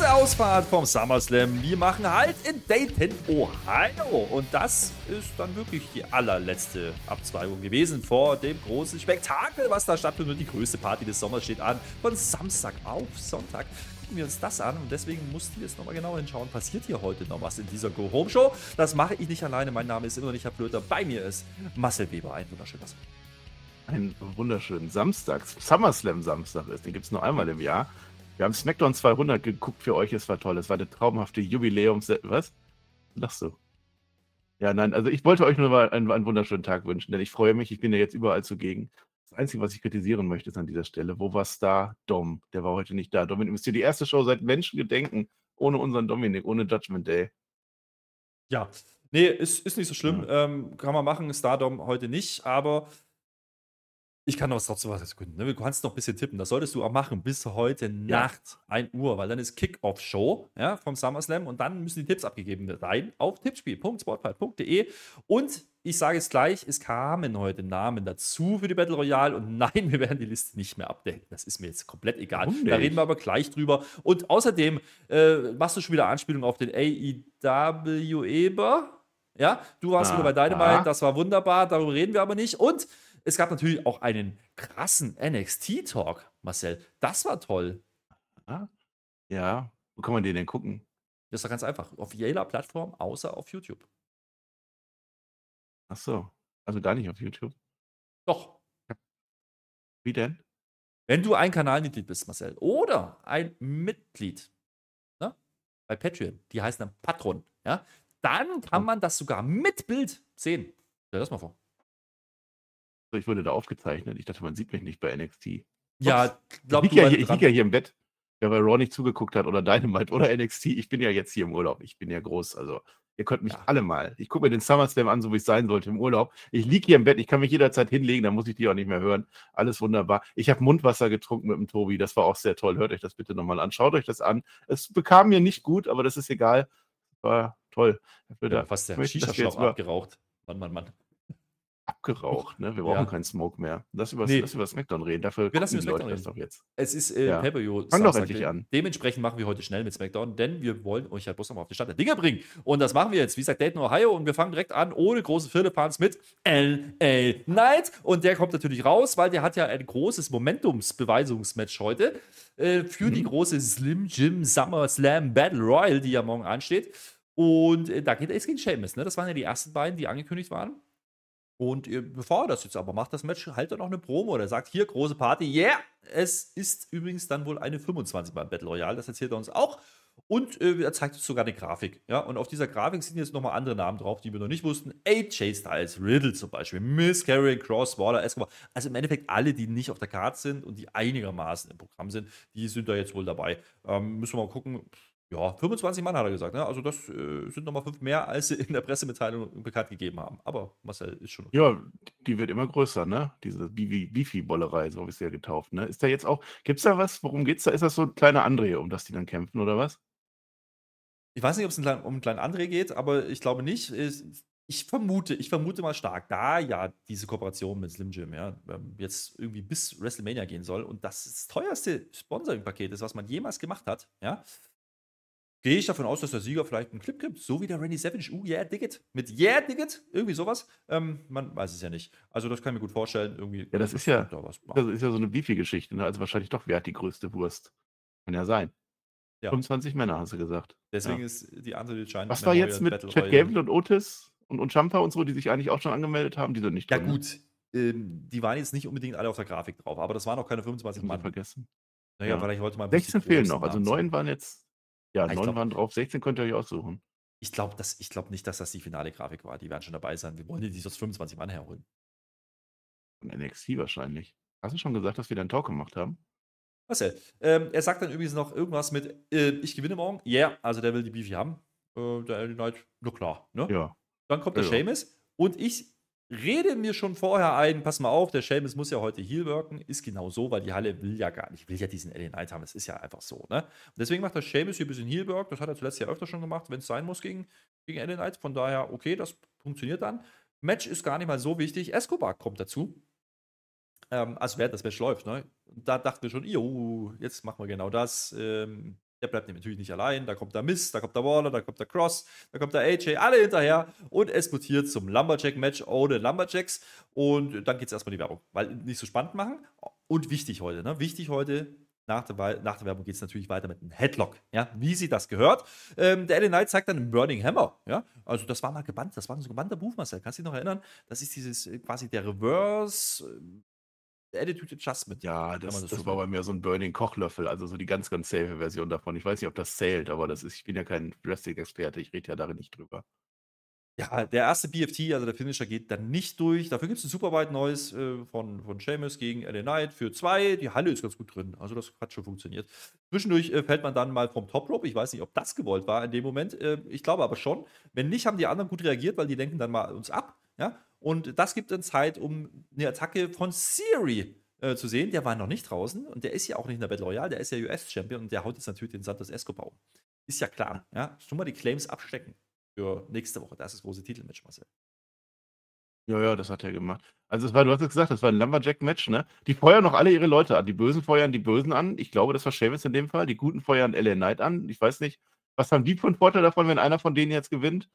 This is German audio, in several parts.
Letzte Ausfahrt vom SummerSlam. Wir machen halt in Dayton, Ohio. Und das ist dann wirklich die allerletzte Abzweigung gewesen vor dem großen Spektakel, was da stattfindet. Die größte Party des Sommers steht an. Von Samstag auf Sonntag gucken wir uns das an und deswegen mussten wir jetzt nochmal genau hinschauen. Passiert hier heute noch was in dieser Go-Home-Show? Das mache ich nicht alleine. Mein Name ist immer noch nicht Herr Flöter. Bei mir ist Marcel Weber. Ein wunderschönes. Einen wunderschönen Samstag. SummerSlam Samstag ist. Den gibt es nur einmal im Jahr. Wir haben SmackDown 200 geguckt für euch, es war toll. Es war eine traumhafte Jubiläums... Was? Lachst du? Ja, nein, also ich wollte euch nur mal einen, einen, wunderschönen Tag wünschen, denn ich freue mich, ich bin ja jetzt überall zugegen. Das Einzige, was ich kritisieren möchte, ist an dieser Stelle, wo war Star Dom? Der war heute nicht da. Dominik ist hier die erste Show seit Menschengedenken ohne unseren Dominik, ohne Judgment Day. Ja, nee, ist, ist nicht so schlimm. Ja. Ähm, kann man machen, Stardom heute nicht, aber ich kann noch trotzdem was erkunden. Ne? Du kannst noch ein bisschen tippen. Das solltest du auch machen bis heute ja. Nacht, 1 Uhr, weil dann ist Kick-Off-Show ja, vom SummerSlam und dann müssen die Tipps abgegeben werden auf tippspiel.sportfight.de. Und ich sage es gleich, es kamen heute Namen dazu für die Battle Royale und nein, wir werden die Liste nicht mehr updaten. Das ist mir jetzt komplett egal. Da reden wir aber gleich drüber. Und außerdem äh, machst du schon wieder Anspielung auf den AEW Eber. Ja, du warst ah, wieder bei Dynamite, das war wunderbar, darüber reden wir aber nicht. Und es gab natürlich auch einen krassen NXT-Talk, Marcel. Das war toll. Ja, wo kann man den denn gucken? Das ist doch ganz einfach. Auf jeder Plattform, außer auf YouTube. Ach so. Also gar nicht auf YouTube? Doch. Wie denn? Wenn du ein Kanalmitglied bist, Marcel, oder ein Mitglied ne, bei Patreon, die heißen dann Patron, ja, dann kann man das sogar mit Bild sehen. Stell das mal vor. Ich wurde da aufgezeichnet. Ich dachte, man sieht mich nicht bei NXT. Ups. Ja, glaub, ich liege ja, hier, lieg ja hier im Bett. Wer bei Raw nicht zugeguckt hat oder Dynamite oder NXT, ich bin ja jetzt hier im Urlaub. Ich bin ja groß. Also, ihr könnt mich ja. alle mal. Ich gucke mir den SummerSlam an, so wie es sein sollte im Urlaub. Ich liege hier im Bett. Ich kann mich jederzeit hinlegen. Da muss ich die auch nicht mehr hören. Alles wunderbar. Ich habe Mundwasser getrunken mit dem Tobi. Das war auch sehr toll. Hört euch das bitte nochmal an. Schaut euch das an. Es bekam mir nicht gut, aber das ist egal. War toll. Ja, fast der Shisha-Schlauch abgeraucht. Mann, Mann, Mann abgeraucht, ne? Wir brauchen ja. keinen Smoke mehr. Lass über, nee. lass über Smackdown reden. Dafür wir lassen die Leute das doch jetzt. Es ist äh, ja. Pay-Per-View. Fang doch endlich an. Dementsprechend machen wir heute schnell mit Smackdown, denn wir wollen euch ja bloß nochmal auf die Stand der Dinge bringen. Und das machen wir jetzt, wie gesagt, Dayton, Ohio. Und wir fangen direkt an, ohne große Firlefanz mit L.A. Knight. Und der kommt natürlich raus, weil der hat ja ein großes Momentumsbeweisungsmatch heute äh, für mhm. die große Slim Jim Summer Slam Battle Royal, die ja morgen ansteht. Und äh, da geht es gegen Seamus. Ne? Das waren ja die ersten beiden, die angekündigt waren. Und bevor er das jetzt aber macht, das Match, halt er noch eine Promo oder sagt, hier, große Party, yeah! Es ist übrigens dann wohl eine 25 beim Battle Royale, das erzählt er uns auch. Und äh, er zeigt uns sogar eine Grafik. Ja? Und auf dieser Grafik sind jetzt nochmal andere Namen drauf, die wir noch nicht wussten. AJ Styles, Riddle zum Beispiel, Miss Carey, Cross, Waller, Escobar. Also im Endeffekt alle, die nicht auf der Karte sind und die einigermaßen im Programm sind, die sind da jetzt wohl dabei. Ähm, müssen wir mal gucken. Ja, 25 Mann hat er gesagt. Ne? Also das äh, sind nochmal fünf mehr, als sie in der Pressemitteilung bekannt gegeben haben. Aber Marcel ist schon okay. Ja, die wird immer größer, ne? Diese Bifi-Bollerei, so habe ich sie ja getauft. Ne? Ist da jetzt auch, gibt es da was? Worum geht es da? Ist das so ein kleiner André, um das die dann kämpfen, oder was? Ich weiß nicht, ob es um einen kleinen André geht, aber ich glaube nicht. Ich vermute, ich vermute mal stark, da ja diese Kooperation mit Slim Jim ja, ähm, jetzt irgendwie bis WrestleMania gehen soll und das das teuerste Sponsoring-Paket ist, was man jemals gemacht hat, ja, gehe ich davon aus, dass der Sieger vielleicht einen Clip gibt, so wie der Randy Savage, uh, yeah, dig it, mit yeah, dig it, irgendwie sowas. Ähm, man weiß es ja nicht. Also das kann ich mir gut vorstellen. Irgendwie ja, das ist ja, da das ist ja so eine Beefy-Geschichte, ne? also wahrscheinlich doch, wer hat die größte Wurst? Kann ja sein. Ja. 25 Männer, hast du gesagt. Deswegen ja. ist die Antwort entscheidend. Was war jetzt mit Chad Gable und Otis und, und Champa und so, die sich eigentlich auch schon angemeldet haben? Die sind nicht drin. Ja ne? gut, ähm, die waren jetzt nicht unbedingt alle auf der Grafik drauf, aber das waren auch keine 25 Mann. vergessen. Naja, ja. vielleicht heute mal 16 fehlen noch, also neun waren jetzt ja, Ah, 9 glaub waren drauf, 16 könnt ihr euch aussuchen. ich glaube glaub nicht, dass das die finale Grafik war. Die werden schon dabei sein. Wir wollen die aus 25 Mann herholen. Von NXT wahrscheinlich. Hast du schon gesagt, dass wir da 'n Talk gemacht haben? Marcel, ähm, er sagt dann übrigens noch irgendwas mit, äh: „Ich gewinne morgen.“ Ja, also der will die Beefy haben. Äh, der LA Knight, na klar, ne? Ja. Dann kommt der Ja, Sheamus und ich rede mir schon vorher ein, pass mal auf, der Sheamus muss ja heute Heal wirken, ist genau so, weil die Halle will ja gar nicht, will ja diesen LA Knight haben, das ist ja einfach so, ne? Und deswegen macht der Sheamus hier ein bisschen Heal Work, das hat er zuletzt ja öfter schon gemacht, wenn es sein muss gegen, gegen LA Knight, von daher, okay, das funktioniert dann. Match ist gar nicht mal so wichtig, Escobar kommt dazu, ähm, also während das Match läuft, ne? Da dachten wir schon, jo, jetzt machen wir genau das, ähm, der bleibt natürlich nicht allein. Da kommt der Mist, da kommt der Waller, da kommt der Cross, da kommt der AJ, alle hinterher. Und es mutiert zum Lumberjack-Match ohne Lumberjacks. Und dann geht es erstmal die Werbung. Weil nicht so spannend machen. Und wichtig heute, ne? Wichtig heute, nach der, nach der Werbung geht es natürlich weiter mit einem Headlock, ja, wie sie das gehört. Ähm, der LA Knight zeigt dann einen Burning Hammer, ja, also das war mal gebannt, das war so ein gebannter Move, Marcel, kannst du dich noch erinnern? Das ist dieses äh, quasi der Reverse Attitude Adjustment. Ja, das, das, das war bei mir so ein Burning Kochlöffel, also so die ganz, ganz safe Version davon. Ich weiß nicht, ob das zählt, aber das ist, ich bin ja kein Wrestling-Experte, ich rede ja darin nicht drüber. Ja, der erste BFT, also der Finisher, geht dann nicht durch. Dafür gibt es ein super weit neues äh, von, von Seamus gegen LA Knight für zwei. Die Halle ist ganz gut drin. Also, das hat schon funktioniert. Zwischendurch äh, fällt man dann mal vom Top Rope. Ich weiß nicht, ob das gewollt war in dem Moment. Äh, ich glaube aber schon. Wenn nicht, haben die anderen gut reagiert, weil die lenken dann mal uns ab. Ja? Und das gibt dann Zeit, um eine Attacke von Siri äh, zu sehen. Der war noch nicht draußen und der ist ja auch nicht in der Battle Royale, der ist ja US-Champion und der haut jetzt natürlich den Santos Escobar um. Ist ja klar. Ja? Schon mal die Claims abstecken für nächste Woche. Das ist das große Titelmatch, Marcel. Ja, ja, das hat er gemacht. Also es war, du hast es gesagt, das war ein Lumberjack-Match, ne? Die feuern noch alle ihre Leute an. Die Bösen feuern die Bösen an. Ich glaube, das war Sheamus in dem Fall. Die Guten feuern LA Knight an. Ich weiß nicht, was haben die für einen Vorteil davon, wenn einer von denen jetzt gewinnt?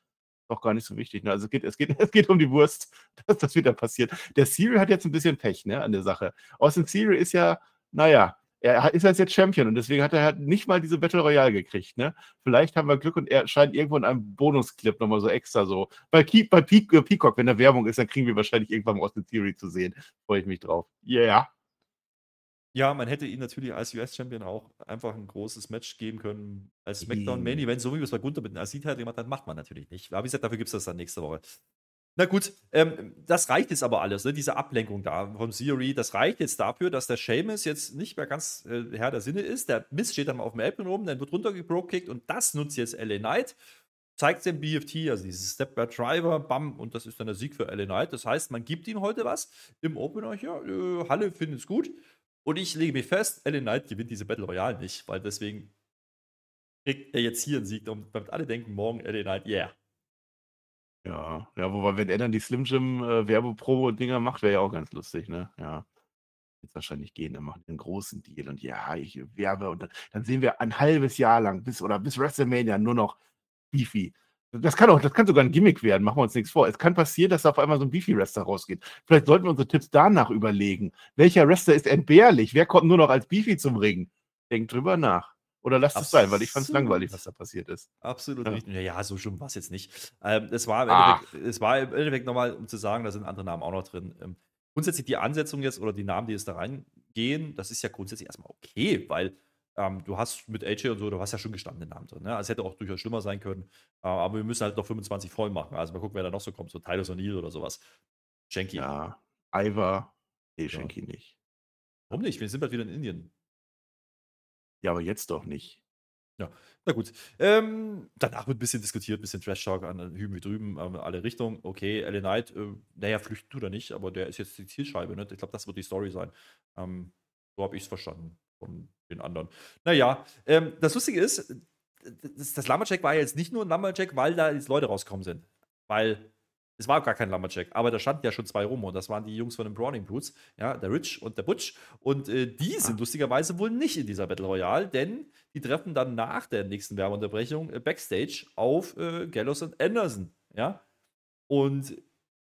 Auch gar nicht so wichtig. Ne? Also es geht, es, geht, es geht um die Wurst, dass das wieder passiert. Der Serial hat jetzt ein bisschen Pech ne, an der Sache. Austin Serial ist ja, naja, er ist jetzt Champion und deswegen hat er halt nicht mal diese Battle Royale gekriegt. Ne? Vielleicht haben wir Glück und er scheint irgendwo in einem Bonusclip nochmal so extra so. Bei, Ke bei Pe äh, Peacock, wenn da Werbung ist, dann kriegen wir wahrscheinlich irgendwann Austin Theory zu sehen. Freue ich mich drauf. Yeah. Ja, man hätte ihn natürlich als US-Champion auch einfach ein großes Match geben können als SmackDown Main Event, so wie es bei Gunther mit dem Asid gemacht haben, macht man natürlich nicht. Aber wie gesagt, dafür gibt es das dann nächste Woche. Na gut, ähm, das reicht jetzt aber alles, ne? diese Ablenkung da vom Theory, das reicht jetzt dafür, dass der Seamus jetzt nicht mehr ganz äh, Herr der Sinne ist. Der Mist steht dann mal auf dem Apron rum, dann wird runtergebrokickt und das nutzt jetzt LA Knight, zeigt den BFT, also dieses Step by Driver, bam, und das ist dann der Sieg für LA Knight. Das heißt, man gibt ihm heute was im Opener, ja, äh, Halle findet es gut. Und ich lege mich fest, Ellen Knight gewinnt diese Battle Royale nicht, weil deswegen kriegt er jetzt hier einen Sieg, und damit alle denken, morgen Ellen Knight, yeah. Ja, ja, wobei, wenn er dann die Slim Jim äh, Werbepromo-Dinger macht, wäre ja auch ganz lustig, ne? Ja. Jetzt wahrscheinlich gehen, dann machen einen großen Deal und ja, ich werbe und dann, dann sehen wir ein halbes Jahr lang bis oder bis WrestleMania nur noch Beefy. Das kann auch, das kann sogar ein Gimmick werden, machen wir uns nichts vor. Es kann passieren, dass auf einmal so ein Beefy-Wrestler rausgeht. Vielleicht sollten wir unsere Tipps danach überlegen. Welcher Wrestler ist entbehrlich? Wer kommt nur noch als Beefy zum Ring? Denkt drüber nach. Oder lasst es sein, weil ich fand es langweilig, was da passiert ist. Absolut ja. richtig. Ja, so schlimm war es jetzt nicht. Ähm, es, war im Endeffekt, es war im Endeffekt nochmal, um zu sagen, da sind andere Namen auch noch drin. Ähm, grundsätzlich die Ansetzung jetzt oder die Namen, die jetzt da reingehen, das ist ja grundsätzlich erstmal okay, weil ähm, du hast mit AJ und so, du hast ja schon gestandene Namen drin. Ne? Also es hätte auch durchaus schlimmer sein können. Äh, aber wir müssen halt noch 25 voll machen. Also mal gucken, wer da noch so kommt. So Tyler O'Neill oder sowas. Shanky. Ja, Ivar. Nee, Shanky ja. nicht. Warum nicht? Wir sind bald wieder in Indien. Ja, aber jetzt doch nicht. Ja, na gut. Ähm, danach wird ein bisschen diskutiert, ein bisschen Trash-Talk an Hüben wie drüben, äh, alle Richtungen. Okay, Ellen Knight, äh, naja, flüchten tut er nicht, aber der ist jetzt die Zielscheibe. Ne? Ich glaube, das wird die Story sein. Ähm, so habe ich es verstanden von den anderen. Naja, ähm, das Lustige ist, das, das Lumberjack war jetzt nicht nur ein Lumberjack, weil da jetzt Leute rausgekommen sind. Weil es war gar kein Lumberjack, aber da standen ja schon zwei rum und das waren die Jungs von den Browning Brutes, ja, der Rich und der Butch. Und äh, die sind ah. lustigerweise wohl nicht in dieser Battle Royale, denn die treffen dann nach der nächsten Werbeunterbrechung äh, Backstage auf äh, Gallows und Anderson, ja. Und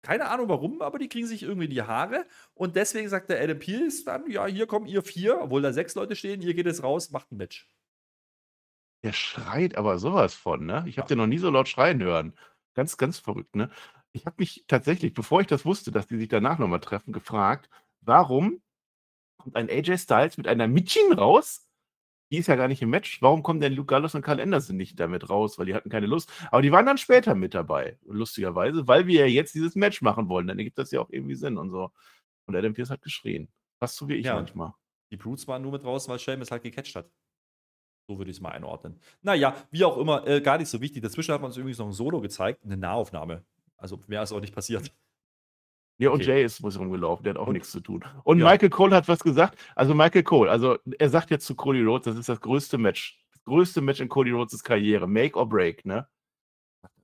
keine Ahnung warum, aber die kriegen sich irgendwie die Haare. Und deswegen sagt der Adam Pearce dann: Ja, hier kommen ihr vier, obwohl da sechs Leute stehen, ihr geht jetzt raus, macht ein Match. Der schreit aber sowas von, ne? Ich habe ja. den noch nie so laut schreien hören. Ganz, ganz verrückt, ne? Ich habe mich tatsächlich, bevor ich das wusste, dass die sich danach nochmal treffen, gefragt, warum kommt ein AJ Styles mit einer Michin raus die ist ja gar nicht im Match. Warum kommen denn Luke Gallows und Carl Anderson nicht damit raus? Weil die hatten keine Lust. Aber die waren dann später mit dabei, lustigerweise, weil wir ja jetzt dieses Match machen wollen. Dann ergibt das ja auch irgendwie Sinn und so. Und Adam Pierce hat geschrien. Fast so wie ich ja, manchmal. Die Brutes waren nur mit draußen, weil Sheamus halt gecatcht hat. So würde ich es mal einordnen. Naja, wie auch immer, äh, gar nicht so wichtig. Dazwischen hat man uns übrigens noch ein Solo gezeigt, eine Nahaufnahme. Also mehr ist auch nicht passiert. Ja, und Okay. Jay ist muss rumgelaufen, der hat auch Und- nichts zu tun. Und Ja. Michael Cole hat was gesagt. Also Michael Cole, also er sagt jetzt zu Cody Rhodes, das ist das größte Match. Das größte Match in Cody Rhodes' Karriere. Make or break, ne?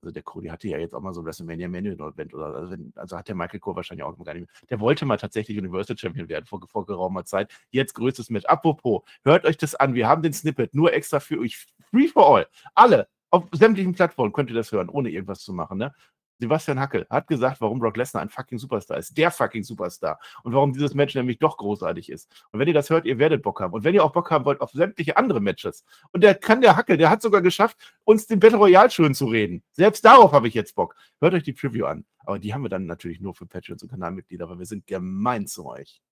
Also der Cody hatte ja jetzt auch mal so ein WrestleMania Manual Event oder also, wenn, also hat der Michael Cole wahrscheinlich auch gar nicht mehr. Der wollte mal tatsächlich Universal Champion werden vor, vor geraumer Zeit. Jetzt größtes Match. Apropos, hört euch das an. Wir haben den Snippet nur extra für euch. Free for all. Alle. Auf sämtlichen Plattformen könnt ihr das hören, ohne irgendwas zu machen, ne? Sebastian Hackel hat gesagt, warum Brock Lesnar ein fucking Superstar ist. Der fucking Superstar. Und warum dieses Match nämlich doch großartig ist. Und wenn ihr das hört, ihr werdet Bock haben. Und wenn ihr auch Bock haben wollt auf sämtliche andere Matches. Und der kann der Hackel, der hat sogar geschafft, uns den Battle Royale schön zu reden. Selbst darauf habe ich jetzt Bock. Hört euch die Preview an. Aber die haben wir dann natürlich nur für Patreons und Kanalmitglieder, weil wir sind gemein zu euch.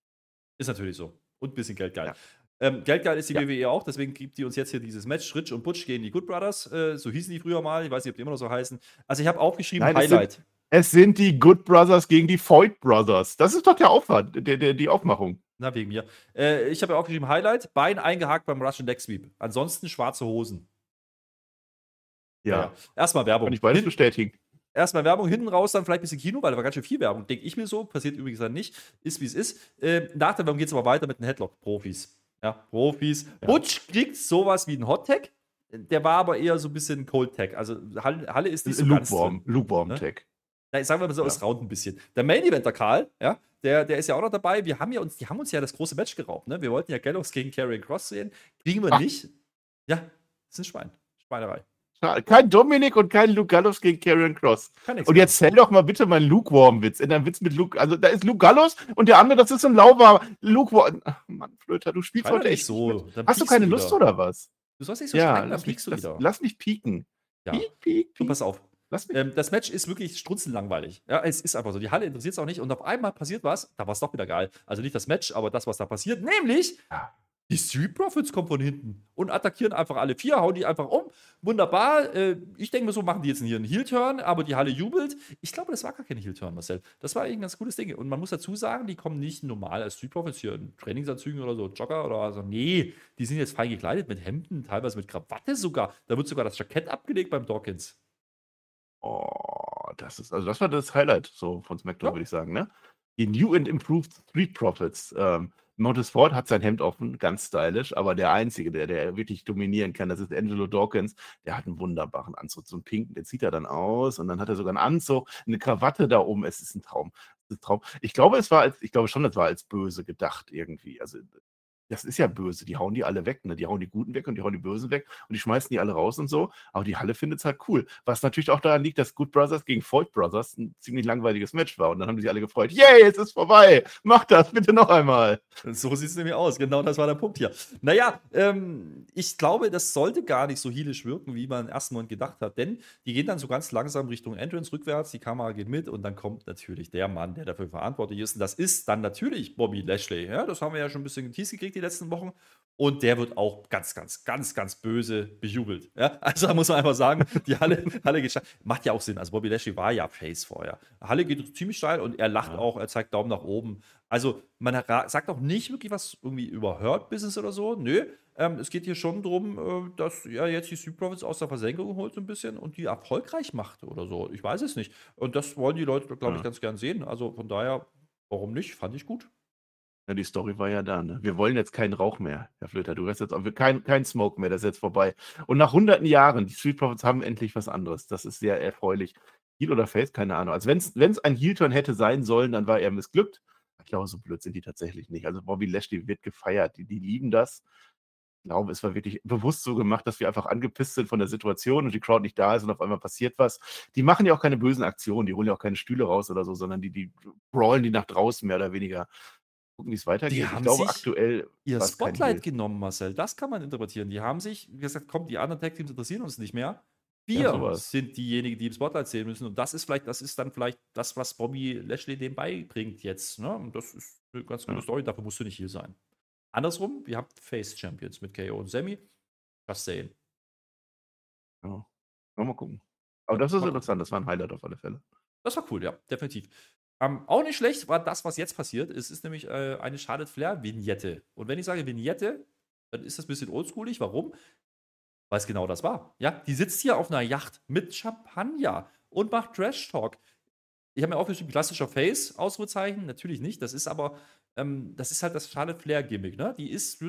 Ist natürlich so. Und ein bisschen geldgeil. Ja. Ähm, geldgeil ist die Ja. WWE auch, deswegen gibt die uns jetzt hier dieses Match. Rich und Butch gegen die Good Brothers. Äh, so hießen die früher mal. Ich weiß nicht, ob die immer noch so heißen. Also, ich habe aufgeschrieben: Nein, es sind- Highlight. Es sind die Good Brothers gegen die Foyt Brothers. Das ist doch der Aufwand, der, der, die Aufmachung. Na, wegen mir. Äh, ich habe ja aufgeschrieben: Highlight, Bein eingehakt beim Russian Deck Sweep. Ansonsten schwarze Hosen. Ja, Erstmal Werbung. kann ich beides bestätigen. Erstmal Werbung, hinten raus dann vielleicht ein bisschen Kino, weil da war ganz schön viel Werbung. Denke ich mir so, passiert übrigens dann nicht. Ist wie es ist. Äh, nach der Werbung geht es aber weiter mit den Headlock-Profis. Ja, Profis. Ja. Butch kriegt sowas wie ein Hot-Tag. Der war aber eher so ein bisschen Cold-Tag. Also Halle, ist nicht so ganz Lukewarm, drin. Lukewarm Ne? Tag. Na, sagen wir mal so, Ja. es raunt ein bisschen. Der Main-Eventer Karl, ja, der, der ist ja auch noch dabei. Wir haben ja uns, die haben uns ja das große Match geraubt. Ne? Wir wollten ja Gallows gegen Karrion Cross sehen. Kriegen wir Ach. nicht. Ja, das ist ein Schwein. Schweinerei. Kein Dominik und kein Luke Gallows gegen Karrion Cross. Und jetzt zähl doch mal bitte meinen Lukewarm-Witz. In einem Witz mit Luke. Also da ist Luke Gallows und der andere, das ist so ein lauwarmer Lukewarm. Ach, Mann, Flöter, du spielst Schrei doch heute echt. so. Hast du keine wieder. Lust oder was? Du sollst nicht so Ja, schreien, dann lass mich, piekst du lass, wieder. lass mich pieken. Ja. Piek, piek, piek. pass auf. Ähm, das Match ist wirklich strunzenlangweilig. Ja, es ist einfach so. Die Halle interessiert es auch nicht. Und auf einmal passiert was. Da war es doch wieder geil. Also nicht das Match, aber das, was da passiert. Nämlich, Ja. Die Street Profits kommen von hinten und attackieren einfach alle vier, hauen die einfach um. Wunderbar. Äh, ich denke mir so, machen die jetzt hier einen Heel-Turn, aber die Halle jubelt. Ich glaube, das war gar kein Heel-Turn, Marcel. Das war ein ganz cooles Ding. Und man muss dazu sagen, die kommen nicht normal als Street Profits hier in Trainingsanzügen oder so, Jogger oder so. Nee, die sind jetzt fein gekleidet mit Hemden, teilweise mit Krawatte sogar. Da wird sogar das Jackett abgelegt beim Dawkins. Oh, das ist, also das war das Highlight so von SmackDown, Ja. würde ich sagen, ne? Die New and Improved Street Profits. Ähm, Montez Ford hat sein Hemd offen, ganz stylisch, aber der Einzige, der, der wirklich dominieren kann, das ist Angelo Dawkins. Der hat einen wunderbaren Anzug, so einen pinken, den zieht er dann aus und dann hat er sogar einen Anzug, eine Krawatte da oben. Es ist ein Traum. Ist ein Traum. Ich glaube, es war als, ich glaube schon, das war als böse gedacht irgendwie. Also das ist ja böse. Die hauen die alle weg, ne? Die hauen die Guten weg und die hauen die Bösen weg und die schmeißen die alle raus und so. Aber die Halle findet es halt cool. Was natürlich auch daran liegt, dass Good Brothers gegen Foyt Brothers ein ziemlich langweiliges Match war. Und dann haben die sich alle gefreut. Yay, es ist vorbei. Mach das bitte noch einmal. So sieht es nämlich aus. Genau das war der Punkt hier. Naja, ähm, ich glaube, das sollte gar nicht so heelisch wirken, wie man im ersten Moment gedacht hat. Denn die gehen dann so ganz langsam Richtung Entrance rückwärts, die Kamera geht mit und dann kommt natürlich der Mann, der dafür verantwortlich ist. Und das ist dann natürlich Bobby Lashley. Ja, das haben wir ja schon ein bisschen geteased gekriegt die letzten Wochen. Und der wird auch ganz, ganz, ganz, ganz böse bejubelt. Ja? Also da muss man einfach sagen, die Halle, Halle geht steil. Macht ja auch Sinn. Also Bobby Lashley war ja Face vorher. Halle geht ziemlich steil und er lacht Ja. auch, er zeigt Daumen nach oben. Also man sagt auch nicht wirklich was irgendwie über Hurt Business oder so. Nö. Ähm, es geht hier schon darum, äh, dass er jetzt die Street Profits aus der Versenkung holt so ein bisschen und die erfolgreich macht oder so. Ich weiß es nicht. Und das wollen die Leute, glaube ich, ganz gern sehen. Also von daher, warum nicht? Fand ich gut. Ja, die Story war ja da, ne? Wir wollen jetzt keinen Rauch mehr, Herr Flöter. Du hast jetzt auch kein, kein Smoke mehr, das ist jetzt vorbei. Und nach hunderten Jahren, die Street Profits haben endlich was anderes. Das ist sehr erfreulich. Heel oder Face, keine Ahnung. Also wenn es ein Heel-Turn hätte sein sollen, dann war er missglückt. Ich glaube, so blöd sind die tatsächlich nicht. Also Bobby Lashley wird gefeiert. Die, die lieben das. Ich glaube, es war wirklich bewusst so gemacht, dass wir einfach angepisst sind von der Situation und die Crowd nicht da ist und auf einmal passiert was. Die machen ja auch keine bösen Aktionen, die holen ja auch keine Stühle raus oder so, sondern die, die brawlen die nach draußen mehr oder weniger. Gucken, wie es weitergeht. Ich haben glaube, sich aktuell Ihr Spotlight genommen, Marcel. Das kann man interpretieren. Die haben sich wie gesagt, komm, die anderen Tag Teams interessieren uns nicht mehr. Wir Ja, sind diejenigen, die im Spotlight sehen müssen. Und das ist vielleicht, das ist dann vielleicht das, was Bobby Lashley dem beibringt jetzt. Ne? Und das ist eine ganz gute Ja. Story. Dafür musst du nicht hier sein. Andersrum, wir haben Face Champions mit KO und Sammy. Just saying. Ja. Mal gucken. Aber das ist interessant, das war ein Highlight auf alle Fälle. Das war cool, ja, definitiv. Ähm, auch nicht schlecht war das, was jetzt passiert. Es ist nämlich äh, eine Charlotte Flair-Vignette. Und wenn ich sage Vignette, dann ist das ein bisschen oldschoolig. Warum? Weil es genau das war. Ja, die sitzt hier auf einer Yacht mit Champagner und macht Trash-Talk. ich habe mir aufgeschrieben, klassischer Face, Ausrufezeichen, natürlich nicht. Das ist aber, ähm, das ist halt das Charlotte Flair-Gimmick, ne? Die ist,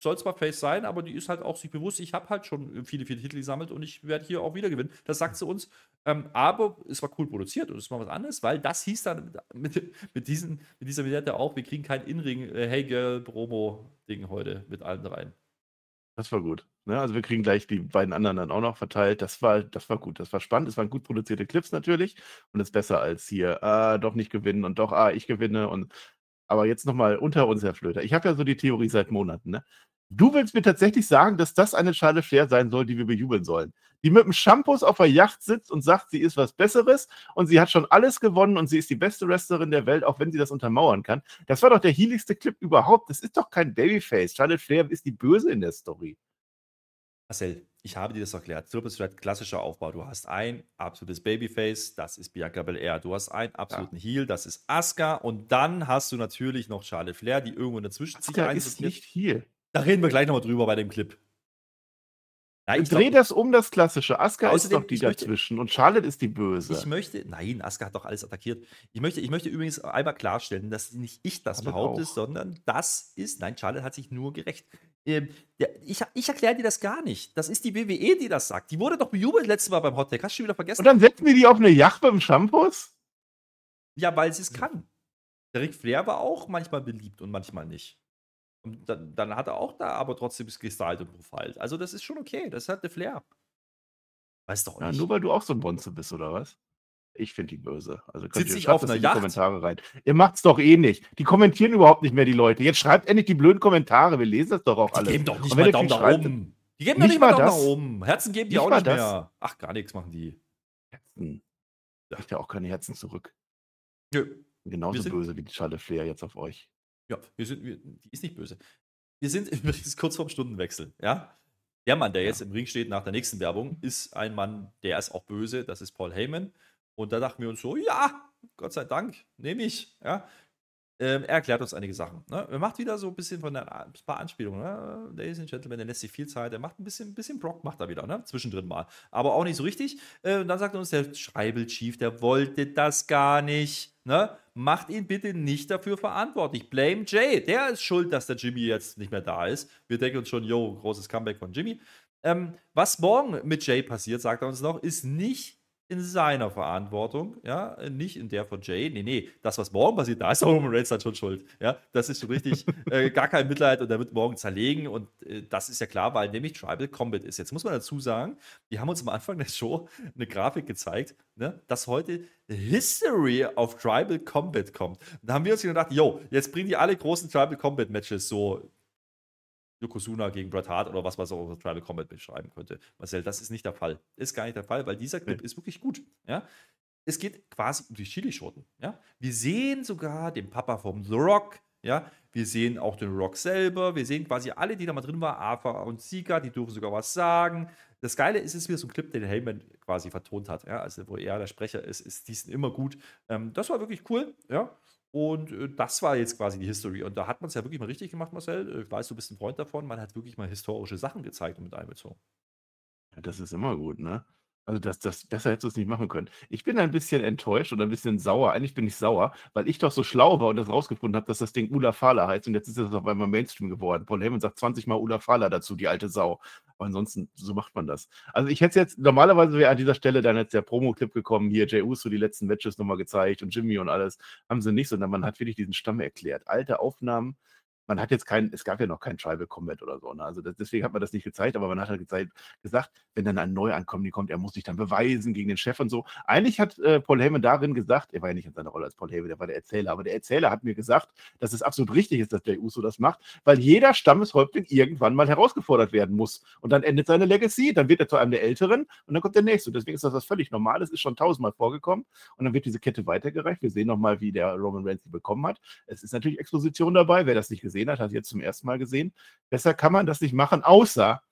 soll zwar Face sein, aber die ist halt auch sich bewusst, ich habe halt schon viele, viele Titel gesammelt und ich werde hier auch wieder gewinnen. Das sagt sie uns. Ähm, aber es war cool produziert und es war was anderes, weil das hieß dann mit, mit, diesen, mit dieser Vignette auch, wir kriegen kein In-Ring, äh, Hey Girl, Promo-Ding heute mit allen dreien. Das war gut. Ne? Also wir kriegen gleich die beiden anderen dann auch noch verteilt. Das war, das war gut. Das war spannend. Es waren gut produzierte Clips natürlich. Und es ist besser als hier, ah, doch nicht gewinnen und doch, ah, ich gewinne. Und aber jetzt nochmal unter uns, Herr Flöter. Ich habe ja so die Theorie seit Monaten, ne? Du willst mir tatsächlich sagen, dass das eine Charlotte Flair sein soll, die wir bejubeln sollen. Die mit dem Shampoos auf der Yacht sitzt und sagt, sie ist was Besseres und sie hat schon alles gewonnen und sie ist die beste Wrestlerin der Welt, auch wenn sie das untermauern kann. Das war doch der healigste Clip überhaupt. Das ist doch kein Babyface. Charlotte Flair ist die Böse in der Story. Marcel, ich habe dir das erklärt. Triple Threat, klassischer Aufbau. Du hast ein absolutes Babyface, das ist Bianca Belair. Du hast einen absoluten ja. Heel, das ist Asuka. Und dann hast du natürlich noch Charlotte Flair, die irgendwo dazwischen Asuka sich ist nicht Heel. Da reden wir gleich nochmal drüber bei dem Clip. Nein, Dreh das um das Klassische. Asuka ist doch die dazwischen möchte, und Charlotte ist die Böse. Ich möchte, nein, Asuka hat doch alles attackiert. Ich möchte, ich möchte übrigens einmal klarstellen, dass nicht ich das behaupte, sondern das ist, nein, Charlotte hat sich nur gerecht. Ähm, ich, ich erkläre dir das gar nicht. Das ist die WWE, die das sagt. Die wurde doch bejubelt letztes Mal beim Hot Hast du schon wieder vergessen? Und dann setzen wir die auf eine Yacht beim Shampoos? Ja, weil sie es kann. Der Ric Flair war auch manchmal beliebt und manchmal nicht. Und dann, dann hat er auch da aber trotzdem gestylt und profiled. Also das ist schon okay. Das hat der Flair. Weißt doch ja, nicht. Nur weil du auch so ein Bonze bist, oder was? Ich finde die böse. Also könnt Sitzt ihr auf einer Yacht? Kommentare rein. Ihr macht's doch eh nicht. Die kommentieren überhaupt nicht mehr, die Leute. Jetzt schreibt endlich die blöden Kommentare. Wir lesen das doch auch alle. Die geben doch nicht mal Daumen nach oben. Die geben doch nicht mal Daumen nach oben. Herzen geben die auch nicht mehr. Ach, gar nichts machen die. Herzen. Ja. Ich ja auch keine Herzen zurück. Nö. Genauso böse wie die Charlotte Flair jetzt auf euch. Ja, wir sind, wir, die ist nicht böse. Wir sind übrigens kurz vorm Stundenwechsel, ja. Der Mann, der ja. jetzt im Ring steht nach der nächsten Werbung, ist ein Mann, der ist auch böse, das ist Paul Heyman. Und da dachten wir uns so, ja, Gott sei Dank, nehme ich. Ja. Ähm, er erklärt uns einige Sachen. Ne? Er macht wieder so ein bisschen von der, ein paar Anspielungen. Ne? Ladies and Gentlemen, der lässt sich viel Zeit. Er macht ein bisschen, bisschen Brock, macht er wieder, ne? zwischendrin mal. Aber auch nicht so richtig. Äh, und dann sagt uns der Schreibel Chief, der wollte das gar nicht. Ne? Macht ihn bitte nicht dafür verantwortlich. Blame Jay. Der ist schuld, dass der Jimmy jetzt nicht mehr da ist. Wir denken uns schon, yo, großes Comeback von Jimmy. Ähm, was morgen mit Jay passiert, sagt er uns noch, ist nicht in seiner Verantwortung, ja, nicht in der von Jay. Nee, nee, das, was morgen passiert, da ist Roman Reigns halt schon schuld. Ja, das ist schon richtig, äh, gar kein Mitleid und er wird morgen zerlegen und äh, das ist ja klar, weil nämlich Tribal Combat ist. Jetzt muss man dazu sagen, die haben uns am Anfang der Show eine Grafik gezeigt, ne, dass heute History of Tribal Combat kommt. Und da haben wir uns gedacht, yo, jetzt bringen die alle großen Tribal Combat Matches so Yokozuna gegen Bret Hart oder was man so Tribal Combat beschreiben könnte. Marcel, das ist nicht der Fall. Ist gar nicht der Fall, weil dieser Clip nee. ist wirklich gut. Ja? Es geht quasi um die Chili-Schoten. Ja? Wir sehen sogar den Papa vom The Rock. Ja? Wir sehen auch den Rock selber. Wir sehen quasi alle, die da mal drin waren, Ava und Sika, die dürfen sogar was sagen. Das Geile ist, es ist wieder so ein Clip, den Heyman quasi vertont hat. Ja? Also, wo er der Sprecher ist, ist dies immer gut. Ähm, das war wirklich cool. Ja? Und äh, das war jetzt quasi die History. Und da hat man es ja wirklich mal richtig gemacht, Marcel. Äh, ich weiß, du bist ein Freund davon. Man hat wirklich mal historische Sachen gezeigt und mit einbezogen. Ja, das ist immer gut, ne? Also das, das besser hättest du es nicht machen können. Ich bin ein bisschen enttäuscht und ein bisschen sauer. Eigentlich bin ich sauer, weil ich doch so schlau war und das rausgefunden habe, dass das Ding Ula Fala heißt und jetzt ist es auf einmal Mainstream geworden. Paul Heyman sagt 20 Mal Ula Fala dazu, die alte Sau. Aber ansonsten, so macht man das. Also ich hätte jetzt, normalerweise wäre an dieser Stelle dann jetzt der Promo-Clip gekommen, hier Jay Uso die letzten Matches nochmal gezeigt und Jimmy und alles. Haben sie nicht, sondern man hat wirklich diesen Stamm erklärt. Alte Aufnahmen, man hat jetzt kein, es gab ja noch kein Tribal Combat oder so. Ne? Also das, deswegen hat man das nicht gezeigt, aber man hat halt gezeigt, gesagt, wenn dann ein Neuankommen kommt, er muss sich dann beweisen gegen den Chef und so. Eigentlich hat äh, Paul Heyman darin gesagt, er war ja nicht in seiner Rolle als Paul Heyman, der war der Erzähler, aber der Erzähler hat mir gesagt, dass es absolut richtig ist, dass der Uso das macht, weil jeder Stammeshäuptling irgendwann mal herausgefordert werden muss. Und dann endet seine Legacy, dann wird er zu einem der Älteren und dann kommt der Nächste. Und deswegen ist das was völlig Normales, ist schon tausendmal vorgekommen. Und dann wird diese Kette weitergereicht. Wir sehen nochmal, wie der Roman Reigns die bekommen hat. Es ist natürlich Exposition dabei. Wer das nicht gesehen hat, hat jetzt zum ersten Mal gesehen. Besser kann man das nicht machen, außer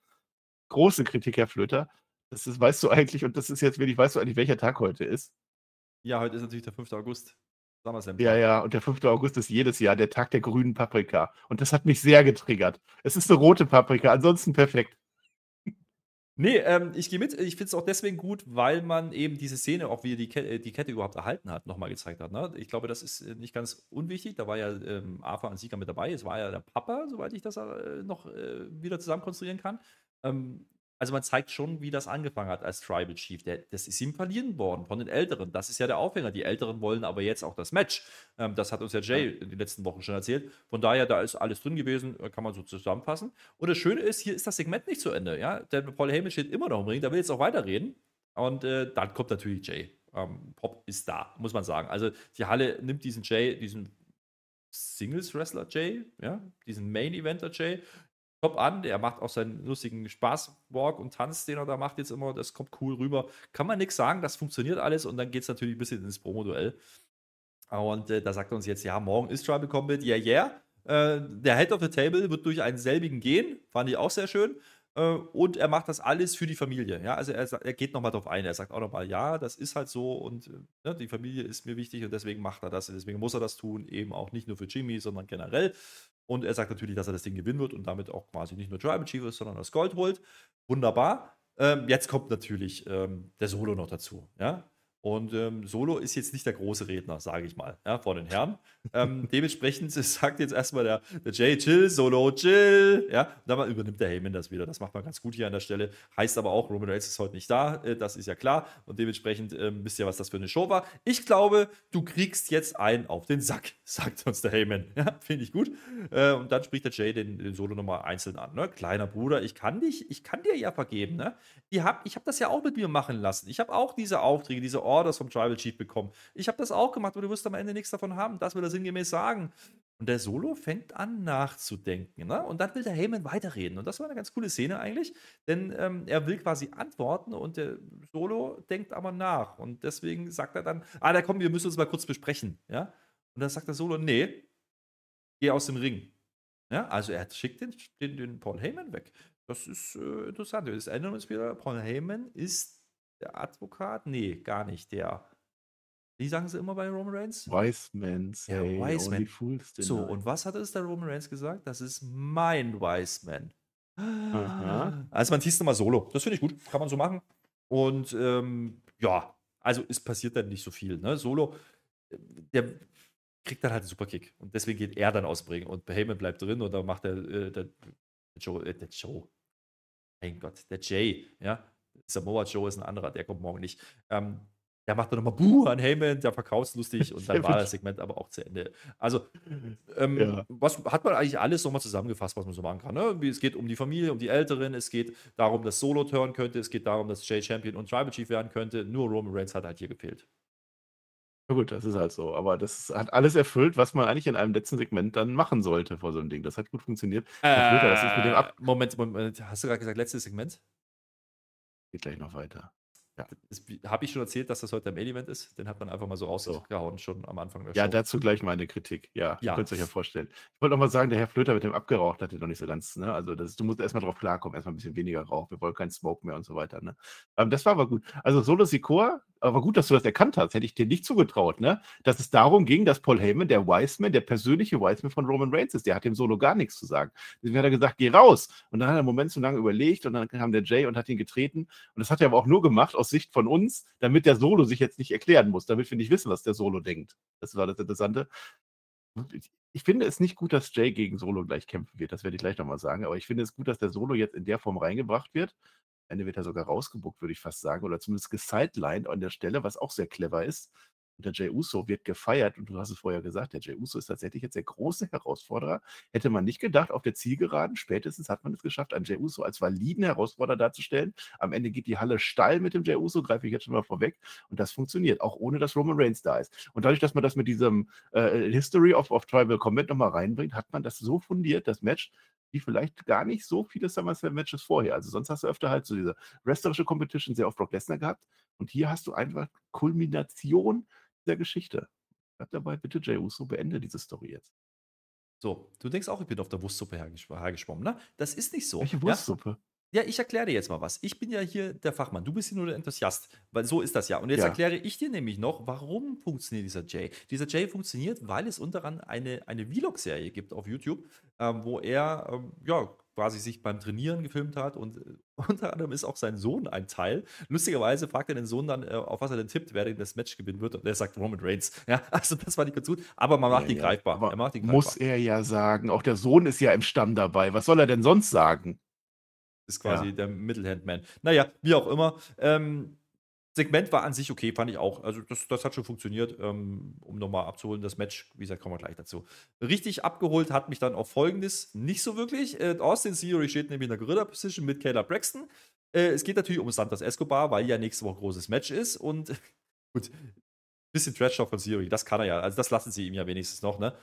große Kritik, Herr Flöter. Das ist, weißt du eigentlich, und das ist jetzt wenig, weißt du eigentlich, welcher Tag heute ist? Ja, heute ist natürlich der 5. August. Ja, ja, und der 5. August ist jedes Jahr der Tag der grünen Paprika. Und das hat mich sehr getriggert. Es ist eine rote Paprika, ansonsten perfekt. Nee, ähm, ich gehe mit. Ich finde es auch deswegen gut, weil man eben diese Szene, auch wie die, Ke äh, die Kette überhaupt erhalten hat, nochmal gezeigt hat. Ne? Ich glaube, das ist äh, nicht ganz unwichtig. Da war ja ähm, Arthur und Sieger mit dabei. Es war ja der Papa, soweit ich das äh, noch äh, wieder zusammenkonstruieren kann. Ähm, also man zeigt schon, wie das angefangen hat als Tribal Chief. Der, das ist ihm verliehen worden von den Älteren. Das ist ja der Aufhänger. Die Älteren wollen aber jetzt auch das Match. Ähm, das hat uns ja Jay in den letzten Wochen schon erzählt. Von daher, da ist alles drin gewesen, äh, kann man so zusammenfassen. Und das Schöne ist, hier ist das Segment nicht zu Ende. Ja? Denn Paul Heyman steht immer noch im Ring, der will jetzt auch weiterreden. Und äh, dann kommt natürlich Jay. Ähm, Pop ist da, muss man sagen. Also die Halle nimmt diesen Jay, diesen Singles-Wrestler Jay, ja, diesen Main-Eventer Jay, top an. Der macht auch seinen lustigen Spaßwalk und Tanz, den er da macht jetzt immer. Das kommt cool rüber. Kann man nichts sagen, das funktioniert alles und dann geht es natürlich ein bisschen ins Promo-Duell. Und äh, da sagt er uns jetzt, ja, morgen ist Tribal Combat, yeah, yeah. Äh, der Head of the Table wird durch einen selbigen gehen, fand ich auch sehr schön. Äh, und er macht das alles für die Familie. Ja, also er, er geht nochmal darauf ein. Er sagt auch nochmal, ja, das ist halt so und äh, ne, die Familie ist mir wichtig und deswegen macht er das. Und deswegen muss er das tun, eben auch nicht nur für Jimmy, sondern generell. Und er sagt natürlich, dass er das Ding gewinnen wird und damit auch quasi nicht nur Tribal Chief ist, sondern das Gold holt. Wunderbar. Ähm, jetzt kommt natürlich ähm, der Solo noch dazu. Ja? Und ähm, Solo ist jetzt nicht der große Redner, sage ich mal, ja, vor den Herren. Ähm, dementsprechend sagt jetzt erstmal der, der Jay, chill, Solo, chill. Ja, und dann übernimmt der Heyman das wieder. Das macht man ganz gut hier an der Stelle. Heißt aber auch, Roman Reigns ist heute nicht da. Äh, das ist ja klar. Und dementsprechend ähm, wisst ihr, was das für eine Show war. Ich glaube, du kriegst jetzt einen auf den Sack, sagt uns der Heyman. Ja, finde ich gut. Äh, und dann spricht der Jay den, den Solo nochmal einzeln an. Ne? Kleiner Bruder, ich kann dich, ich kann dir ja vergeben. Ne? Ich habe ich hab das ja auch mit mir machen lassen. Ich habe auch diese Aufträge, diese Orders vom Tribal Chief bekommen. Ich habe das auch gemacht, aber du wirst am Ende nichts davon haben. Das will er sinngemäß sagen. Und der Solo fängt an nachzudenken. Ne? Und dann will der Heyman weiterreden. Und das war eine ganz coole Szene eigentlich, denn ähm, er will quasi antworten und der Solo denkt aber nach. Und deswegen sagt er dann: Ah, da kommen wir müssen uns mal kurz besprechen. Ja? Und dann sagt der Solo: Nee, geh aus dem Ring. Ja, also er schickt den, den, den Paul Heyman weg. Das ist äh, interessant. Das erinnern uns wieder: Paul Heyman ist der Advokat? Nee, gar nicht. Der. Wie sagen sie immer bei Roman Reigns? Wise Man ja, Wise only Man. So, und was hat es der Roman Reigns gesagt? Das ist mein Wise Man. Aha. Also man hieß nochmal solo. Das finde ich gut. Kann man so machen. Und ähm, ja, also es passiert dann nicht so viel. Ne? Solo, äh, der kriegt dann halt einen Superkick. Und deswegen geht er dann aus dem Ring. Und Heyman bleibt drin und dann macht der, äh, der Joe, äh, der Joe, mein Gott, der Jay, ja, Samoa Joe ist ein anderer, der kommt morgen nicht. Ähm, der macht dann nochmal Buh an Heyman, der verkauft lustig und dann war das Segment aber auch zu Ende. Also, ähm, Ja. was hat man eigentlich alles nochmal zusammengefasst, was man so machen kann? Ne? Es geht um die Familie, um die Älteren, es geht darum, dass Solo turnen könnte, es geht darum, dass Jay Champion und Tribal Chief werden könnte. Nur Roman Reigns hat halt hier gefehlt. Ja gut, das ist halt so. Aber das hat alles erfüllt, was man eigentlich in einem letzten Segment dann machen sollte vor so einem Ding. Das hat gut funktioniert. Äh, Moment, Moment, hast du gerade gesagt, letztes Segment? Geht gleich noch weiter. Habe ich schon erzählt, dass das heute der Main-Event ist? Den hat man einfach mal so rausgehauen, schon am Anfang der Ja, Show. dazu gleich meine Kritik. Ja, Ja. ja. könnt ihr euch ja vorstellen. Ich wollte noch mal sagen, der Herr Flöter mit dem abgeraucht hat, der noch nicht so ganz, ne? Also das, du musst erstmal drauf klarkommen, erstmal ein bisschen weniger Rauch, wir wollen keinen Smoke mehr und so weiter, ne? Ähm, das war aber gut. Also Solo Sikoa, aber gut, dass du das erkannt hast, hätte ich dir nicht zugetraut, ne? Dass es darum ging, dass Paul Heyman, der Wiseman, der persönliche Wiseman von Roman Reigns ist, der hat dem Solo gar nichts zu sagen. Deswegen hat er gesagt, geh raus. Und dann hat er einen Moment zu lange überlegt und dann kam der Jay und hat ihn getreten. Und das hat er aber auch nur gemacht aus Sicht von uns, damit der Solo sich jetzt nicht erklären muss, damit wir nicht wissen, was der Solo denkt. Das war das Interessante. Ich- finde es nicht gut, dass Jay gegen Solo gleich kämpfen wird. Das werde ich gleich nochmal sagen. Aber ich finde es gut, dass der Solo jetzt in der Form reingebracht wird. Am Ende wird er sogar rausgebuckt, würde ich fast sagen. Oder zumindest gesidelined an der Stelle, was auch sehr clever ist. Und der Jay Uso wird gefeiert. Und du hast es vorher gesagt, der Jay Uso ist tatsächlich jetzt der große Herausforderer. Hätte man nicht gedacht, auf der Zielgeraden, spätestens hat man es geschafft, einen Jay Uso als validen Herausforderer darzustellen. Am Ende geht die Halle steil mit dem Jay Uso, greife ich jetzt schon mal vorweg. Und das funktioniert, auch ohne dass Roman Reigns da ist. Und dadurch, dass man das mit diesem äh, History of, of Tribal Combat nochmal reinbringt, hat man das so fundiert, das Match, wie vielleicht gar nicht so viele SummerSlam-Matches vorher. Also sonst hast du öfter halt so diese wrestlerische Competition sehr oft Brock Lesnar gehabt. Und hier hast du einfach Kulmination dieser Geschichte. Bleib dabei, bitte, Jay Uso, beende diese Story jetzt. So, du denkst auch, ich bin auf der Wurstsuppe hergesch hergeschwommen, ne? Das ist nicht so. Welche? Wurstsuppe? Ja, ich erkläre dir jetzt mal was. Ich bin ja hier der Fachmann. Du bist hier nur der Enthusiast. Weil so ist das ja. Und jetzt Ja. erkläre ich dir nämlich noch, warum funktioniert dieser Jay. Dieser Jay funktioniert, weil es unter anderem eine, eine Vlog-Serie gibt auf YouTube, ähm, wo er ähm, ja, quasi sich beim Trainieren gefilmt hat und äh, unter anderem ist auch sein Sohn ein Teil. Lustigerweise fragt er den Sohn dann, äh, auf was er denn tippt, wer denn das Match gewinnen wird und er sagt Roman Reigns. Ja, also das war nicht ganz gut, aber man macht Ja, ihn ja. greifbar. Er macht ihn Muss greifbar. er ja sagen. Auch der Sohn ist ja im Stamm dabei. Was soll er denn sonst sagen? Ist quasi Ja. der Middle-Hand-Man. Naja, wie auch immer. Ähm, Segment war an sich okay, fand ich auch. Also, das, das hat schon funktioniert, ähm, um nochmal abzuholen. Das Match, wie gesagt, kommen wir gleich dazu. Richtig abgeholt hat mich dann auch folgendes: nicht so wirklich. Äh, Austin Theory steht nämlich in der Gorilla-Position mit Kayla Braxton. Äh, es geht natürlich um Santos Escobar, weil ja nächste Woche großes Match ist. Und gut, bisschen Trash-Talk von Theory, das kann er ja. Also, das lassen sie ihm ja wenigstens noch, ne?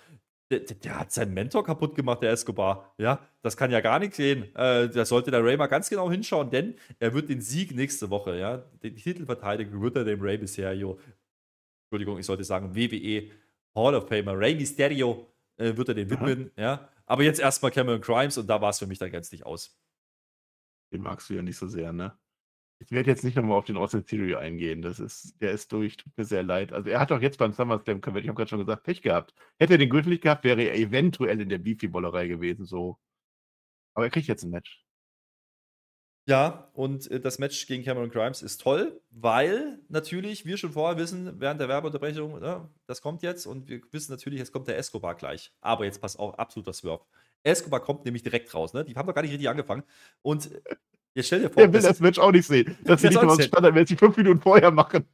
Der, der, hat seinen Mentor kaputt gemacht, der Escobar. Ja, das kann ja gar nicht gehen. Äh, da sollte der Ray mal ganz genau hinschauen, denn er wird den Sieg nächste Woche, ja, den Titelverteidigung wird er dem Ray Mysterio, Entschuldigung, ich sollte sagen WWE Hall of Famer Ray Mysterio äh, wird er den widmen, ja. Aber jetzt erstmal Cameron Crimes und da war es für mich dann gänzlich aus. Den magst du ja nicht so sehr, ne? Ich werde jetzt nicht nochmal auf den Austin Theory eingehen. Das ist, der ist durch, tut mir sehr leid. Also er hat doch jetzt beim SummerSlam, ich habe gerade schon gesagt, Pech gehabt. Hätte er den Gürtel nicht gehabt, wäre er eventuell in der Beefy-Bollerei gewesen, so. Aber er kriegt jetzt ein Match. Ja, und äh, das Match gegen Cameron Grimes ist toll, weil natürlich wir schon vorher wissen, während der Werbeunterbrechung, ne, das kommt jetzt und wir wissen natürlich, jetzt kommt der Escobar gleich. Aber jetzt passt auch absoluter Swerve. Escobar kommt nämlich direkt raus, ne? Die haben doch gar nicht richtig angefangen. Und jetzt stell dir vor, Der will das- das Match auch nicht sehen. Das ist nicht soll's mal denn? Standard, wenn sie fünf Minuten vorher machen.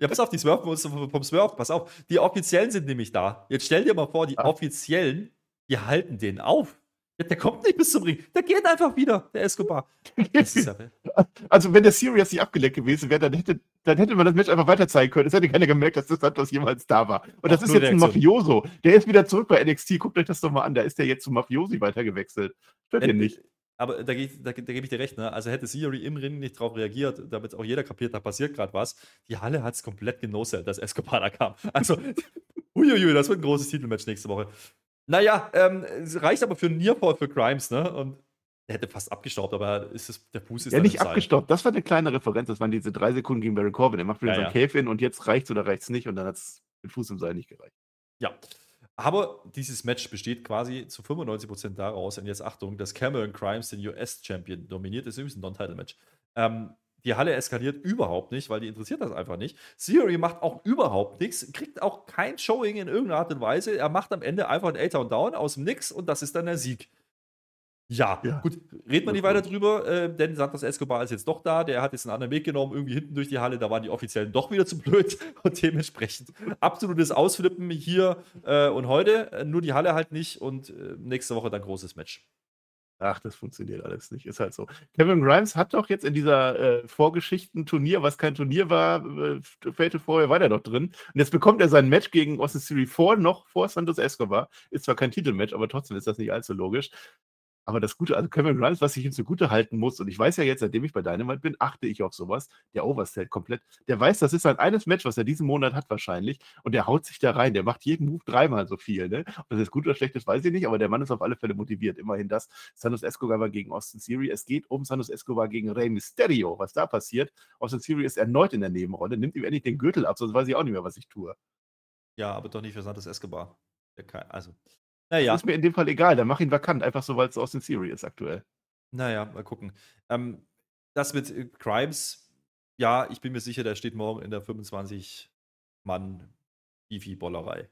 Ja, pass auf, die uns vom Swerve, pass auf. Die Offiziellen sind nämlich da. Jetzt stell dir mal vor, die Ah. Offiziellen, die halten den auf. Ja, Der kommt nicht bis zum Ring. Der geht einfach wieder, der Escobar. Das ist ja, Also, wenn der Serious nicht abgeleckt gewesen wäre, dann hätte, dann hätte man das Match einfach weiter zeigen können. Es hätte keiner gemerkt, dass das Santos jemals da war. Und das Ach, ist nur jetzt ein Reaktion. Mafioso. Der ist wieder zurück bei NXT. Guckt euch das doch mal an. Da ist der jetzt zum Mafiosi weitergewechselt. Stört ihr nicht? Aber da, da, da gebe ich dir recht, ne? Also hätte Theory im Ring nicht drauf reagiert, damit auch jeder kapiert, da passiert gerade was. Die Halle hat es komplett genossen, dass Escobar da kam. Also, uiuiui, das wird ein großes Titelmatch nächste Woche. Naja, ähm, es reicht aber für Nearfall für Grimes, ne? Und er hätte fast abgestaubt, aber ist es, der Fuß ist Ja, nicht abgestoppt. Das war eine kleine Referenz. Das waren diese drei Sekunden gegen Baron Corbin. Er macht wieder Ja, so ja. Cave-In und jetzt reicht's oder reicht's nicht. Und dann hat's mit Fuß im Seil nicht gereicht. Ja. Aber dieses Match besteht quasi zu 95% daraus, und jetzt Achtung, dass Cameron Grimes den US-Champion dominiert. Das ist übrigens ein Non-Title-Match. Ähm, die Halle eskaliert überhaupt nicht, weil die interessiert das einfach nicht. Theory macht auch überhaupt nichts, kriegt auch kein Showing in irgendeiner Art und Weise. Er macht am Ende einfach ein A-Town Down aus dem Nix und das ist dann der Sieg. Ja, Ja. gut, reden wir nicht weiter drüber, äh, denn Santos Escobar ist jetzt doch da. Der hat jetzt einen anderen Weg genommen, irgendwie hinten durch die Halle. Da waren die Offiziellen doch wieder zu blöd und dementsprechend absolutes Ausflippen hier äh, und heute. Äh, nur die Halle halt nicht und äh, nächste Woche dann großes Match. Ach, das funktioniert alles nicht. Ist halt so. Kevin Grimes hat doch jetzt in dieser äh, Vorgeschichten-Turnier, was kein Turnier war, äh, Fatal vorher war der doch drin. Und jetzt bekommt er sein Match gegen Austin Theory vor, noch vor Santos Escobar. Ist zwar kein Titelmatch, aber trotzdem ist das nicht allzu logisch. Aber das Gute, also Kevin Grimes, was ich ihm zugute halten muss, und ich weiß ja jetzt, seitdem ich bei Dynamite bin, achte ich auf sowas, der overstellt komplett. Der weiß, das ist sein eines Match, was er diesen Monat hat wahrscheinlich, und der haut sich da rein. Der macht jeden Move dreimal so viel. Ne? Ob das jetzt gut oder schlecht ist, weiß ich nicht, aber der Mann ist auf alle Fälle motiviert. Immerhin das. Santos Escobar gegen Austin Theory. Es geht um Santos Escobar gegen Rey Mysterio. Was da passiert, Austin Theory ist erneut in der Nebenrolle, nimmt ihm endlich den Gürtel ab, sonst weiß ich auch nicht mehr, was ich tue. Ja, aber doch nicht für Santos Escobar. Der kann, also, Das naja, ist mir in dem Fall egal, dann mach ihn vakant, einfach so, weil es Austin Theory ist aktuell. naja, mal gucken. Ähm, das mit äh, Crimes, ja, ich bin mir sicher, der steht morgen in der 25-Mann-Beefy-Bollerei.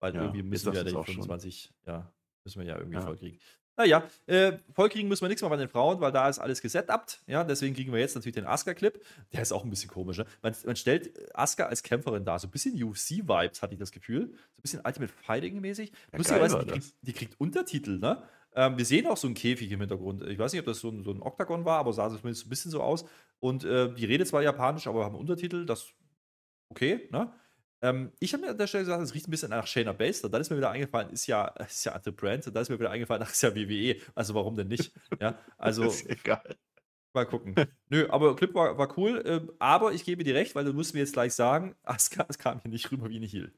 Weil Ja, irgendwie müssen wir ja die du's auch schon. 25, ja, müssen wir ja irgendwie Ja. vollkriegen. Naja, äh, vollkriegen müssen wir nichts mehr bei den Frauen, weil da ist alles gesetupt. Ja, deswegen kriegen wir jetzt natürlich den Asuka-Clip. Der ist auch ein bisschen komisch. Ne? Man, man stellt Asuka als Kämpferin dar. So ein bisschen UFC-Vibes hatte ich das Gefühl. So ein bisschen Ultimate Fighting-mäßig. Ja, Lustigerweise, die, kriegt, die kriegt Untertitel, ne? Ähm, wir sehen auch so einen Käfig im Hintergrund. Ich weiß nicht, ob das so ein, so ein Oktagon war, aber sah zumindest ein bisschen so aus. Und äh, die redet zwar japanisch, aber haben Untertitel. Das okay, ne? Ähm, ich habe mir an der Stelle gesagt, es riecht ein bisschen nach Shayna Baszler. Dann ist mir wieder eingefallen, ist ja, ist ja Ante Brand. Da ist mir wieder eingefallen, ach, ist ja WWE. Also warum denn nicht? Ja, also ist egal. mal gucken. Nö, aber Clip war, war cool. Ähm, aber ich gebe dir recht, weil du musst mir jetzt gleich sagen, Asuka, es kam hier nicht rüber wie eine Heel.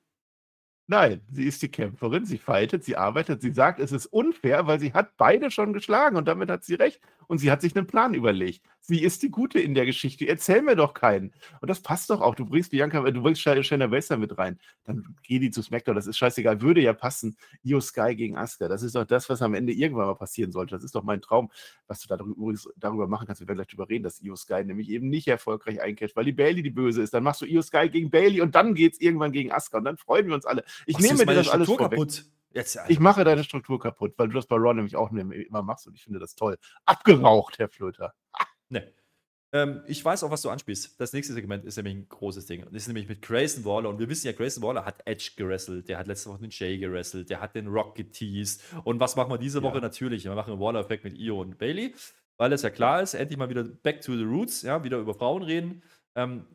Nein, sie ist die Kämpferin, sie fightet, sie arbeitet, sie sagt, es ist unfair, weil sie hat beide schon geschlagen und damit hat sie recht. Und sie hat sich einen Plan überlegt. Sie ist die Gute in der Geschichte. Erzähl mir doch keinen. Und das passt doch auch. Du bringst Bianca, du bringst Shayna Baszler mit rein. Dann geh die zu SmackDown. Das ist scheißegal. Würde ja passen. Io Sky gegen Asuka. Das ist doch das, was am Ende irgendwann mal passieren sollte. Das ist doch mein Traum, was du darüber, darüber machen kannst. Wir werden gleich drüber reden, dass Io Sky nämlich eben nicht erfolgreich eincasht, weil die Bailey die Böse ist. Dann machst du Io Sky gegen Bailey und dann geht es irgendwann gegen Asuka. Und dann freuen wir uns alle. Ich Was nehme dir das alles vorweg. kaputt? Jetzt, Ich mache deine Struktur kaputt, weil du das bei Ron nämlich auch immer machst und ich finde das toll. Abgeraucht, Herr Flöter. Ne. Ähm, ich weiß auch, was du anspielst. Das nächste Segment ist nämlich ein großes Ding. Und das ist nämlich mit Grayson Waller. Und wir wissen ja, Grayson Waller hat Edge gerasselt. Der hat letzte Woche den Jay gerasselt. Der hat den Rock geteased. Und was machen wir diese Woche? Ja. Natürlich. Wir machen einen Waller-Effekt mit Io und Bailey. Weil es ja klar ist, endlich mal wieder back to the roots. Ja, wieder über Frauen reden. Ähm,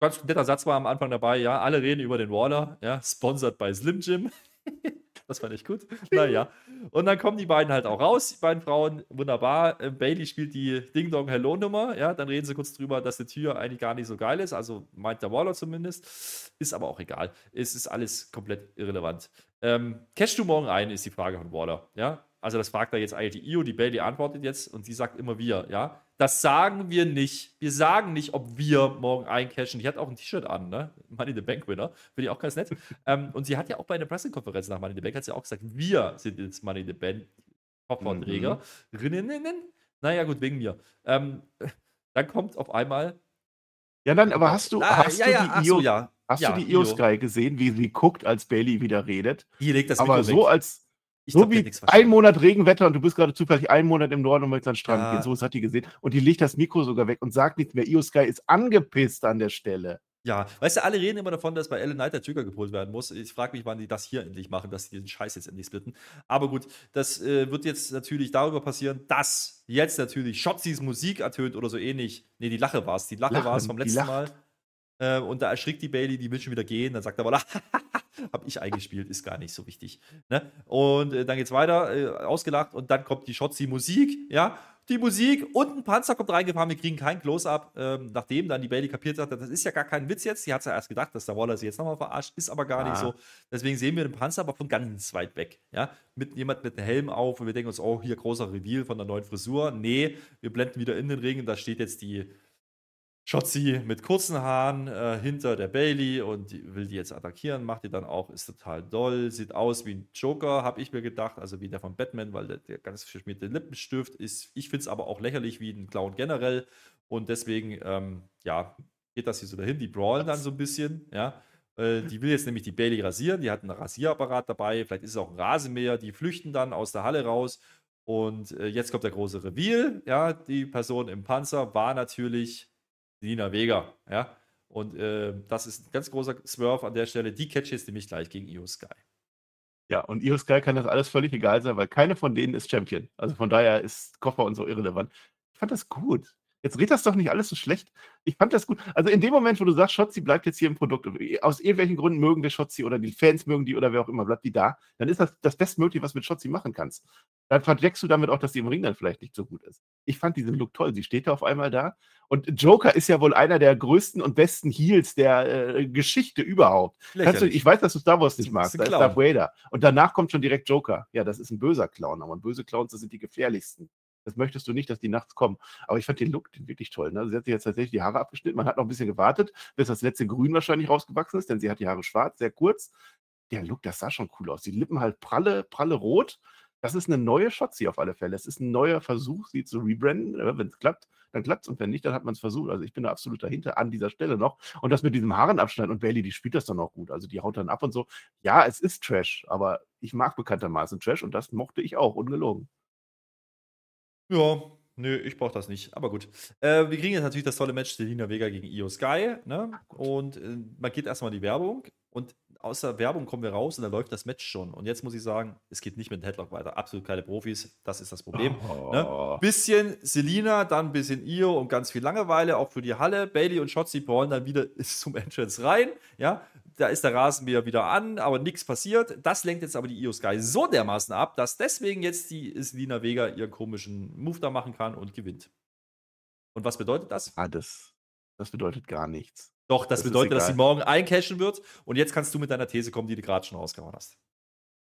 ganz netter Satz war am Anfang dabei. Ja, alle reden über den Waller. Ja, sponsored by Slim Jim. Das fand ich gut. Naja. Und dann kommen die beiden halt auch raus, die beiden Frauen. Wunderbar. Äh, Bailey spielt die Ding Dong Hello Nummer. Ja, dann reden sie kurz drüber, dass die Tür eigentlich gar nicht so geil ist. Also meint der Waller zumindest. Ist aber auch egal. Es ist alles komplett irrelevant. Ähm, du morgen ein, ist die Frage von Waller. Ja, also das fragt er jetzt eigentlich die Io. Die Bailey antwortet jetzt und sie sagt immer wir. Ja, das sagen wir nicht. Wir sagen nicht, ob wir morgen eincashen. Die hat auch ein T-Shirt an, ne? Money in the Bank Winner. Finde ich auch ganz nett. ähm, und sie hat ja auch bei einer Pressekonferenz nach Money in the Bank hat sie auch gesagt, wir sind jetzt Money in the Bank Kofferträger. Rinneninnen. Naja, gut, wegen mir. Ähm, dann kommt auf einmal. Ja, dann, aber hast du, Ah, hast ja, du ja, die Io, so, ja. hast ja, du die Io. Sky gesehen, wie sie guckt, als Bailey wieder redet? Hier legt das aber Mikro so weg. als Ich so glaub, wie ein. Monat Regenwetter und du bist gerade zufällig einen Monat im Norden und möchtest an den Strand Ja. gehen. So hat die gesehen. Und die legt das Mikro sogar weg und sagt nichts mehr. Io Sky ist angepisst an der Stelle. Ja, weißt du, alle reden immer davon, dass bei Ellen Knight der Trigger gepolt werden muss. Ich frage mich, wann die das hier endlich machen, dass die den Scheiß jetzt endlich splitten. Aber gut, das äh, wird jetzt natürlich darüber passieren, dass jetzt natürlich Shotzis Musik ertönt oder so ähnlich. Nee, die Lache war es. Die Lache war es vom letzten. Mal. Äh, und da erschrickt die Bailey, die will schon wieder gehen. Dann sagt er aber, hab ich eingespielt, ist gar nicht so wichtig. Ne? Und äh, dann geht's weiter, äh, ausgelacht und dann kommt die Shotzi-Musik, ja. Die Musik und ein Panzer kommt reingefahren, wir kriegen kein Close-Up, ähm, nachdem dann die Bailey kapiert hat, das ist ja gar kein Witz jetzt. Sie hat ja erst gedacht, dass der Waller sie jetzt nochmal verarscht, ist aber gar nicht Ah. so. Deswegen sehen wir den Panzer aber von ganz weit weg, ja. Mit jemand mit einem Helm auf und wir denken uns, oh, hier großer Reveal von der neuen Frisur. Nee, wir blenden wieder in den Ring und da steht jetzt die Shotzi mit kurzen Haaren äh, hinter der Bailey und die, will die jetzt attackieren, macht die dann auch, ist total doll, sieht aus wie ein Joker, habe ich mir gedacht, also wie der von Batman, weil der, der ganz verschmierte Lippenstift ist. Ich finde es aber auch lächerlich wie ein Clown generell und deswegen, ähm, ja, geht das hier so dahin. Die brawlen dann so ein bisschen, ja. Äh, Die will jetzt nämlich die Bailey rasieren, die hat einen Rasierapparat dabei, vielleicht ist es auch ein Rasenmäher, die flüchten dann aus der Halle raus und äh, jetzt kommt der große Reveal, ja, die Person im Panzer war natürlich Lina Vega, ja. Und äh, das ist ein ganz großer Swerve an der Stelle. Die catch jetzt nämlich gleich gegen Io Sky. Ja, und Io Sky kann das alles völlig egal sein, weil keine von denen ist Champion. Also von daher ist Koffer und so irrelevant. Ich fand das gut. Jetzt red das doch nicht alles so schlecht. Ich fand das gut. Also in dem Moment, wo du sagst, Schotzi bleibt jetzt hier im Produkt, aus irgendwelchen Gründen mögen wir Schotzi oder die Fans mögen die oder wer auch immer, bleibt die da, dann ist das das Bestmögliche, was du mit Schotzi machen kannst. Dann verdeckst du damit auch, dass sie im Ring dann vielleicht nicht so gut ist. Ich fand diesen Look toll. Sie steht da auf einmal da. Und Joker ist ja wohl einer der größten und besten Heels der äh, Geschichte überhaupt. Du, ich weiß, dass du Star Wars nicht Ist magst. ein Da ist. Darth Vader. Und danach kommt schon direkt Joker. Ja, das ist ein böser Clown. Aber böse Clowns, das sind die gefährlichsten. Das möchtest du nicht, dass die nachts kommen. Aber ich fand den Look wirklich toll. Ne? Sie hat sich jetzt tatsächlich die Haare abgeschnitten. Man hat noch ein bisschen gewartet, bis das letzte Grün wahrscheinlich rausgewachsen ist, denn sie hat die Haare schwarz, sehr kurz. Der Look, das sah schon cool aus. Die Lippen halt pralle, pralle rot. Das ist eine neue Shotzi auf alle Fälle. Es ist ein neuer Versuch, sie zu rebranden. Wenn es klappt, dann klappt es. Und wenn nicht, dann hat man es versucht. Also ich bin da absolut dahinter an dieser Stelle noch. Und das mit diesem Haarenabschneiden und Bailey, die spielt das dann auch gut. Also die haut dann ab und so. Ja, es ist Trash, aber ich mag bekanntermaßen Trash und das mochte ich auch, ungelogen. Ja, nö, ich brauche das nicht. Aber gut. Äh, wir kriegen jetzt natürlich das tolle Match Selina Vega gegen Io Sky. Ne? Und äh, man geht erstmal in die Werbung. Und aus der Werbung kommen wir raus und dann läuft das Match schon. Und jetzt muss ich sagen, es geht nicht mit dem Headlock weiter. Absolut keine Profis. Das ist das Problem. Ne? Bisschen Selina, dann ein bisschen Io und ganz viel Langeweile, auch für die Halle. Bailey und Shotzi ballen dann wieder zum Entrance rein. Ja, da ist der Rasenmäher wieder an, aber nichts passiert. Das lenkt jetzt aber die Io Sky so dermaßen ab, dass deswegen jetzt die Selina Vega ihren komischen Move da machen kann und gewinnt. Und was bedeutet das? Ah, das, das bedeutet gar nichts. Doch, das, Das bedeutet, dass sie morgen eincashen wird. Und jetzt kannst du mit deiner These kommen, die du gerade schon rausgehauen hast.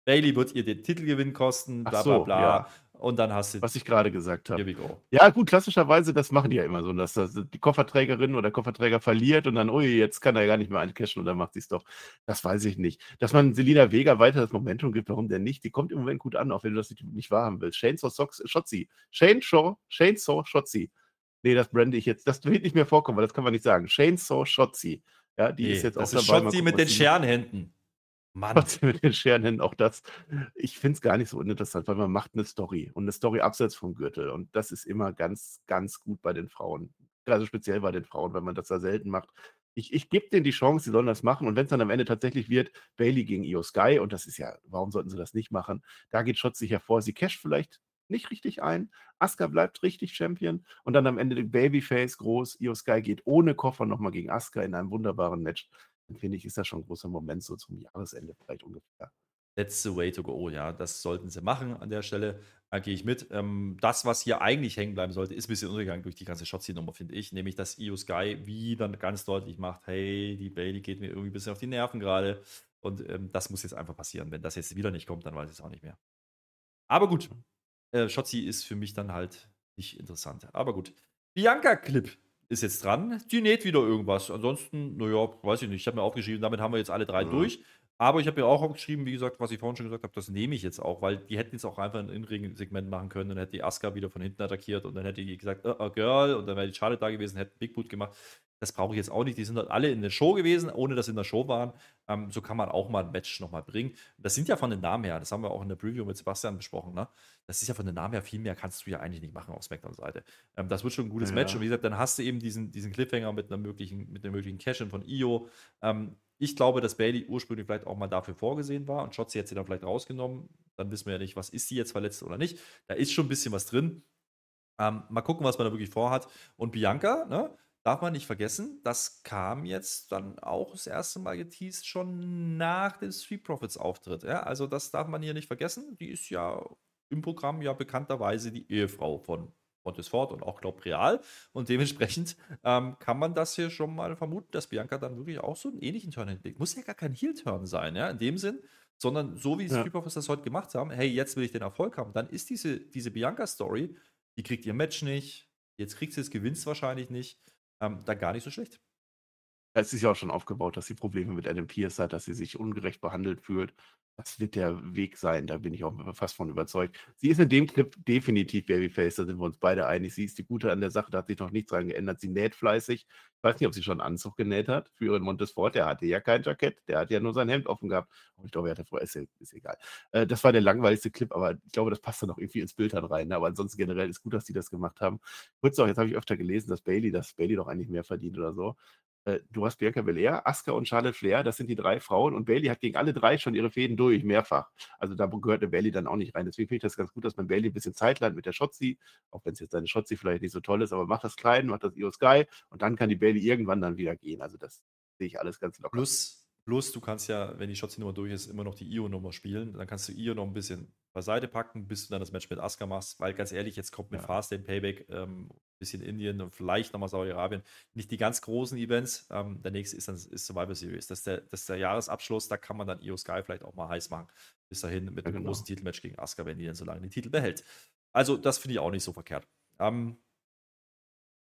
Bailey wird ihr den Titelgewinn kosten, bla bla so, bla. ja. Und dann hast du. Was ich gerade gesagt habe. Ja, gut, klassischerweise, das machen die ja immer so, dass das die Kofferträgerin oder der Kofferträger verliert und dann, ui, jetzt kann er gar nicht mehr eincashen und dann macht sie es doch. Das weiß ich nicht. Dass man Selina Vega weiter das Momentum gibt, warum denn nicht? Die kommt im Moment gut an, auch wenn du das nicht, nicht wahrhaben willst. Chainsaw Sox, Shotzi. Chainsaw, Chainsaw Shotzi. Nee, das brande ich jetzt. Das wird nicht mehr vorkommen, weil das kann man nicht sagen. Chainsaw Shotzi. Ja, die Nee, ist jetzt das auch ist dabei. Mal Schotzi gucken, mit den. Scherenhänden. Mann. Trotzdem mit den Scherenhänden auch das. Ich finde es gar nicht so uninteressant, weil man macht eine Story und eine Story abseits vom Gürtel. Und das ist immer ganz, ganz gut bei den Frauen. Also speziell bei den Frauen, weil man das da selten macht. Ich, ich gebe denen die Chance, sie sollen das machen. Und wenn es dann am Ende tatsächlich wird, Bailey gegen Io Sky, und das ist ja, warum sollten sie das nicht machen? Da geht Schotz hervor. Sie casht vielleicht nicht richtig ein. Asuka bleibt richtig Champion. Und dann am Ende Babyface groß. Io Sky geht ohne Koffer nochmal gegen Asuka in einem wunderbaren Match. Finde ich, ist das schon ein großer Moment, so zum Jahresende vielleicht ungefähr. That's the way to go, ja. Das sollten sie machen an der Stelle. Da gehe ich mit. Ähm, das, was hier eigentlich hängen bleiben sollte, ist ein bisschen untergegangen durch die ganze Shotzi-Nummer, finde ich. Nämlich, dass Io Sky wieder ganz deutlich macht: hey, die Bailey geht mir irgendwie ein bisschen auf die Nerven gerade. Und ähm, das muss jetzt einfach passieren. Wenn das jetzt wieder nicht kommt, dann weiß ich es auch nicht mehr. Aber gut. Äh, Shotzi ist für mich dann halt nicht interessant. Aber gut. Bianca-Clip ist jetzt dran. Die näht wieder irgendwas. Ansonsten, naja, weiß ich nicht. Ich habe mir aufgeschrieben, damit haben wir jetzt alle drei Mhm. durch. Aber ich habe mir auch aufgeschrieben, wie gesagt, was ich vorhin schon gesagt habe, das nehme ich jetzt auch, weil die hätten jetzt auch einfach ein In-Ring-Segment machen können und dann hätte die Asuka wieder von hinten attackiert und dann hätte die gesagt, oh, oh Girl, und dann wäre die Charlotte da gewesen, hätte Big Boot gemacht. Das brauche ich jetzt auch nicht. Die sind halt alle in der Show gewesen, ohne dass sie in der Show waren. Ähm, so kann man auch mal ein Match nochmal bringen. Das sind ja von den Namen her, das haben wir auch in der Preview mit Sebastian besprochen, ne? Das ist ja von den Namen her viel mehr kannst du ja eigentlich nicht machen auf Smackdown-Seite. Ähm, das wird schon ein gutes Ja. Match. Und wie gesagt, dann hast du eben diesen, diesen Cliffhanger mit einer möglichen, mit einem möglichen Cash-In von Io. Ähm, ich glaube, dass Bailey ursprünglich vielleicht auch mal dafür vorgesehen war und Shotzi hat sie dann vielleicht rausgenommen. Dann wissen wir ja nicht, was ist sie jetzt verletzt oder nicht. Da ist schon ein bisschen was drin. Ähm, mal gucken, was man da wirklich vorhat. Und Bianca, ne, darf man nicht vergessen, das kam jetzt dann auch das erste Mal geteased, schon nach dem Street Profits Auftritt. Ja? Also, das darf man hier nicht vergessen. Die ist ja im Programm ja bekannterweise die Ehefrau von Montesfort und auch, glaube Real. Und dementsprechend ähm, kann man das hier schon mal vermuten, dass Bianca dann wirklich auch so einen ähnlichen Turn hinlegt. Muss ja gar kein Heel-Turn sein, ja, in dem Sinn, sondern so wie Ja. Street Profits das heute gemacht haben, hey, jetzt will ich den Erfolg haben, dann ist diese, diese Bianca-Story, die kriegt ihr Match nicht, jetzt kriegt sie es, gewinnt es wahrscheinlich nicht, ähm, dann gar nicht so schlecht. Es ist ja auch schon aufgebaut, dass sie Probleme mit Adam Pierce hat, dass sie sich ungerecht behandelt fühlt. Das wird der Weg sein, da bin ich auch fast von überzeugt. Sie ist in dem Clip definitiv Babyface, da sind wir uns beide einig. Sie ist die Gute an der Sache, da hat sich noch nichts dran geändert. Sie näht fleißig. Ich weiß nicht, ob sie schon einen Anzug genäht hat für ihren Montesfort. Der hatte ja kein Jackett, der hat ja nur sein Hemd offen gehabt. Und ich glaube, er hatte vorher, ist, ist egal. Äh, das war der langweiligste Clip, aber ich glaube, das passt dann auch irgendwie ins Bild dann rein. ne? Aber ansonsten generell ist gut, dass die das gemacht haben. Kurz noch, jetzt habe ich öfter gelesen, dass Bailey, dass Bailey doch eigentlich mehr verdient oder so. Äh, du hast Bianca Belair, Asuka und Charlotte Flair, das sind die drei Frauen und Bailey hat gegen alle drei schon ihre Fäden durch, mehrfach. Also da gehört eine Bailey dann auch nicht rein. Deswegen finde ich das ganz gut, dass man Bailey ein bisschen Zeit lernt mit der Shotzi, auch wenn es jetzt seine Shotzi vielleicht nicht so toll ist, aber macht das klein, macht das Io Sky und dann kann die Bailey irgendwann dann wieder gehen. Also das sehe ich alles ganz locker. Plus, plus, du kannst ja, wenn die Shotzi-Nummer durch ist, immer noch die Io-Nummer spielen. Dann kannst du Io noch ein bisschen beiseite packen, bis du dann das Match mit Asuka machst. Weil ganz ehrlich, jetzt kommt mit Ja. Fast den Payback, ähm, bisschen Indien und vielleicht nochmal Saudi-Arabien. Nicht die ganz großen Events. Ähm, der nächste ist dann ist Survivor Series. Das ist, der, das ist der Jahresabschluss. Da kann man dann Io Sky vielleicht auch mal heiß machen. Bis dahin mit Ja, einem genau. großen Titelmatch gegen Asuka, wenn die dann so lange den Titel behält. Also, das finde ich auch nicht so verkehrt. Ähm,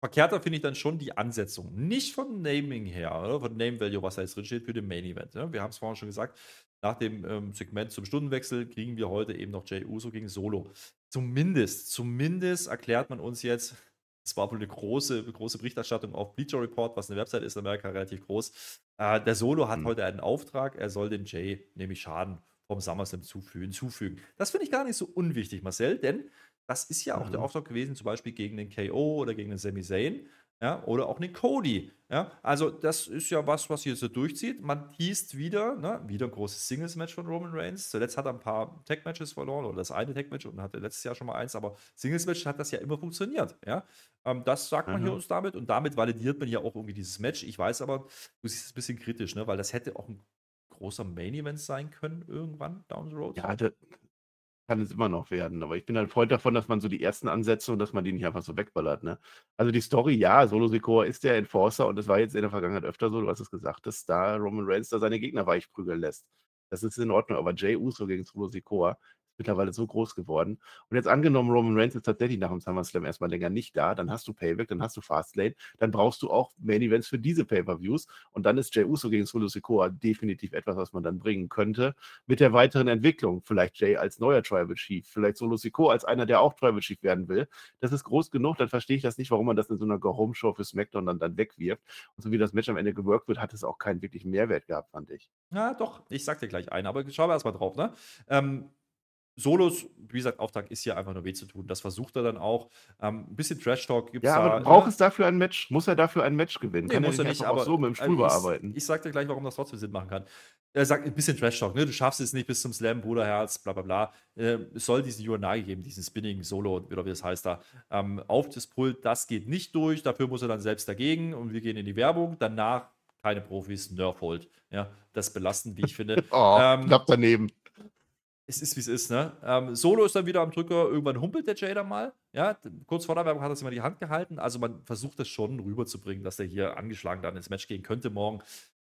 verkehrter finde ich dann schon die Ansetzung. Nicht von Naming her, oder? von Name Value, was da jetzt drin steht für den Main Event. Ne? Wir haben es vorhin schon gesagt, nach dem ähm, Segment zum Stundenwechsel kriegen wir heute eben noch Jay Uso gegen Solo. Zumindest, zumindest erklärt man uns jetzt, es war wohl eine große, große Berichterstattung auf Bleacher Report, was eine Website ist in Amerika relativ groß. Äh, der Solo hat Hm. heute einen Auftrag, er soll dem Jay nämlich Schaden vom SummerSlam zufügen. hinzufügen. Das finde ich gar nicht so unwichtig, Marcel, denn das ist ja auch der Mhm. Auftrag gewesen, zum Beispiel gegen den KO oder gegen den Sami Zayn. Ja, oder auch den Cody. Ja, also das ist ja was, was hier so durchzieht. Man teast wieder, ne, wieder ein großes Singles-Match von Roman Reigns. Zuletzt hat er ein paar Tag-Matches verloren oder das eine Tag-Match und hatte letztes Jahr schon mal eins, aber Singles-Match hat das ja immer funktioniert. Ja, ähm, das sagt man Mhm. hier uns damit und damit validiert man ja auch irgendwie dieses Match. Ich weiß aber, du siehst es ein bisschen kritisch, ne, weil das hätte auch ein großer Main-Event sein können irgendwann down the road. Ja, kann es immer noch werden. Aber ich bin ein Freund davon, dass man so die ersten Ansätze und dass man die nicht einfach so wegballert. Ne? Also die Story, ja, Solo Sikoa ist der Enforcer und das war jetzt in der Vergangenheit öfter so, du hast es gesagt, dass da Roman Reigns da seine Gegner weichprügeln lässt. Das ist in Ordnung, aber Jay Uso gegen Solo Sikoa mittlerweile so groß geworden. Und jetzt angenommen, Roman Reigns ist tatsächlich nach dem SummerSlam erstmal länger nicht da, dann hast du Payback, dann hast du Fastlane, dann brauchst du auch Main Events für diese Pay-Per-Views und dann ist Jay Uso gegen Solo Sikoa definitiv etwas, was man dann bringen könnte. Mit der weiteren Entwicklung, vielleicht Jay als neuer Tribal Chief, vielleicht Solo Sikoa als einer, der auch Tribal Chief werden will. Das ist groß genug, dann verstehe ich das nicht, warum man das in so einer Go-Home-Show für SmackDown dann, dann wegwirft. Und so wie das Match am Ende geworkt wird, hat es auch keinen wirklichen Mehrwert gehabt, fand ich. Ja, doch, ich sag dir gleich einen, aber schauen wir erstmal drauf, ne? Ähm, Solos, wie gesagt, Auftrag ist hier einfach nur weh zu tun. Das versucht er dann auch. Ähm, ein bisschen Trash-Talk gibt es ja, da. Aber braucht es dafür ein Match? Muss er dafür ein Match gewinnen? Nee, kann muss er nicht, aber so mit dem Stuhl bearbeiten. Ich, ich sag dir gleich, warum das trotzdem Sinn machen kann. Er sagt ein bisschen Trash-Talk, ne? Du schaffst es nicht bis zum Slam, Bruderherz, bla bla bla. Äh, es soll diesen Uranagi geben, diesen Spinning-Solo, oder wie das heißt da. Ähm, auf das Pult, das geht nicht durch, dafür muss er dann selbst dagegen und wir gehen in die Werbung. Danach keine Profis, Nerfhold. Ja, das belastend, wie ich finde. oh, ähm, knapp daneben es ist, wie es ist, ne? Ähm, Solo ist dann wieder am Drücker, irgendwann humpelt der Jay dann mal. Ja, kurz vor der Werbung hat er sich mal die Hand gehalten. Also man versucht das schon rüberzubringen, dass der hier angeschlagen dann ins Match gehen könnte morgen.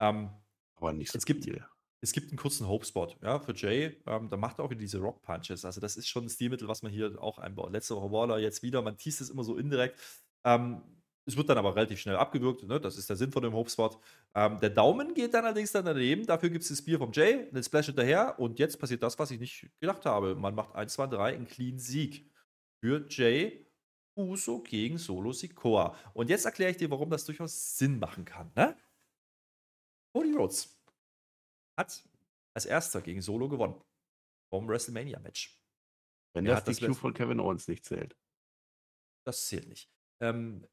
Ähm, Aber nicht so es gibt, viel. Es gibt einen kurzen Hope-Spot ja, für Jay. Ähm, da macht er auch wieder diese Rock-Punches. Also das ist schon ein Stilmittel, was man hier auch einbaut. Letzte Woche Waller, jetzt wieder. Man teast es immer so indirekt. Ähm, es wird dann aber relativ schnell abgewürgt. Ne? Das ist der Sinn von dem Hopespot. Ähm, der Daumen geht dann allerdings dann daneben. Dafür gibt es das Bier vom Jay, den Splash hinterher. Und jetzt passiert das, was ich nicht gedacht habe. Man macht 1, 2, 3 einen clean Sieg für Jay Uso gegen Solo Sikoa. Und jetzt erkläre ich dir, warum das durchaus Sinn machen kann. Ne? Cody Rhodes hat als erster gegen Solo gewonnen. Vom WrestleMania-Match. Wenn er das die Q von Kevin Owens nicht zählt. Das zählt nicht. Ähm,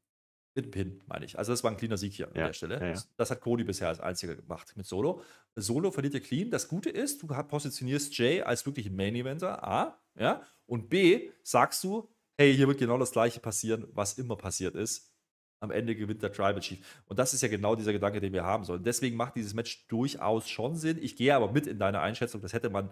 mit Pin, meine ich. Also das war ein cleaner Sieg hier ja, an der Stelle. Ja, ja. Das hat Cody bisher als einziger gemacht mit Solo. Solo verliert er clean. Das Gute ist, du positionierst Jay als wirklich Main Eventer, A, ja, und B, sagst du, hey, hier wird genau das gleiche passieren, was immer passiert ist. Am Ende gewinnt der Tribal Chief. Und das ist ja genau dieser Gedanke, den wir haben sollen. Deswegen macht dieses Match durchaus schon Sinn. Ich gehe aber mit in deine Einschätzung. Das hätte man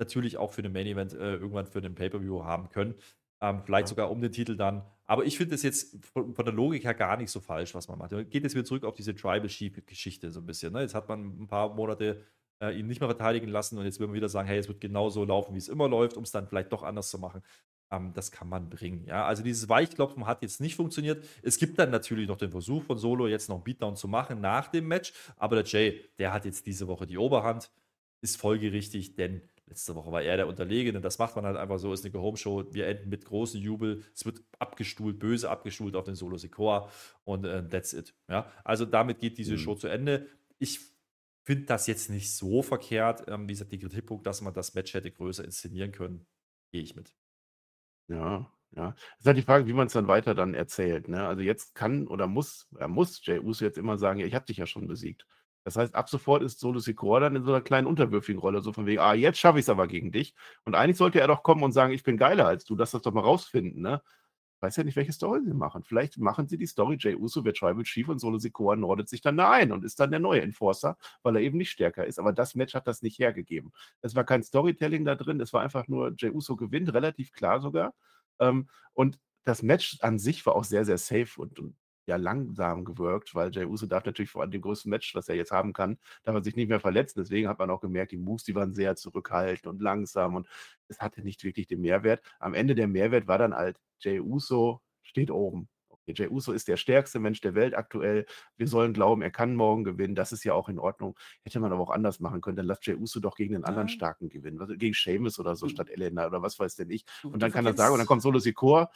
natürlich auch für den Main Event äh, irgendwann für den Pay-Per-View haben können. Ähm, vielleicht ja. sogar um den Titel dann. Aber ich finde es jetzt von, von, der Logik her gar nicht so falsch, was man macht. Geht jetzt wieder zurück auf diese Tribal Sheep-Geschichte so ein bisschen. Ne? Jetzt hat man ein paar Monate äh, ihn nicht mehr verteidigen lassen und jetzt will man wieder sagen, hey, es wird genau so laufen, wie es immer läuft, um es dann vielleicht doch anders zu machen. Ähm, das kann man bringen. Ja? Also dieses Weichklopfen hat jetzt nicht funktioniert. Es gibt dann natürlich noch den Versuch von Solo, jetzt noch einen Beatdown zu machen nach dem Match. Aber der Jay, der hat jetzt diese Woche die Oberhand. Ist folgerichtig, denn Letzte Woche war er der Unterlegene. Das macht man halt einfach so, ist eine Home-Show. Wir enden mit großem Jubel. Es wird abgestuhlt, böse abgestuhlt auf den Solo Sikoa und äh, that's it. Ja? Also damit geht diese mhm. Show zu Ende. Ich finde das jetzt nicht so verkehrt. Ähm, wie gesagt, die Kritikpunkt, dass man das Match hätte größer inszenieren können, gehe ich mit. Ja, ja. Es ist halt die Frage, wie man es dann weiter dann erzählt. Ne? Also jetzt kann oder muss, er muss Jay Uso jetzt immer sagen, ich habe dich ja schon besiegt. Das heißt, ab sofort ist Solo Sikoa dann in so einer kleinen unterwürfigen Rolle, so von wegen, ah, jetzt schaffe ich es aber gegen dich. Und eigentlich sollte er doch kommen und sagen, ich bin geiler als du, lass das doch mal rausfinden, ne? Ich weiß ja nicht, welche Story sie machen. Vielleicht machen sie die Story, Jay Uso wird Tribal Chief und Solo Sikoa nordet sich dann da ein und ist dann der neue Enforcer, weil er eben nicht stärker ist. Aber das Match hat das nicht hergegeben. Es war kein Storytelling da drin, es war einfach nur, Jay Uso gewinnt, relativ klar sogar. Ähm, und das Match an sich war auch sehr, sehr safe und, und ja langsam gewirkt, weil Jay Uso darf natürlich vor allem dem größten Match, was er jetzt haben kann, darf er sich nicht mehr verletzen. Deswegen hat man auch gemerkt, die Moves, die waren sehr zurückhaltend und langsam und es hatte nicht wirklich den Mehrwert. Am Ende der Mehrwert war dann halt, Jay Uso steht oben. Jay Uso ist der stärkste Mensch der Welt aktuell. Wir sollen glauben, er kann morgen gewinnen. Das ist ja auch in Ordnung. Hätte man aber auch anders machen können. Dann lass Jay Uso doch gegen den anderen Starken gewinnen. Was, gegen Seamus oder so du, statt Elena oder was weiß denn ich. Und dann kann er sagen, und dann kommt Solo Sikor.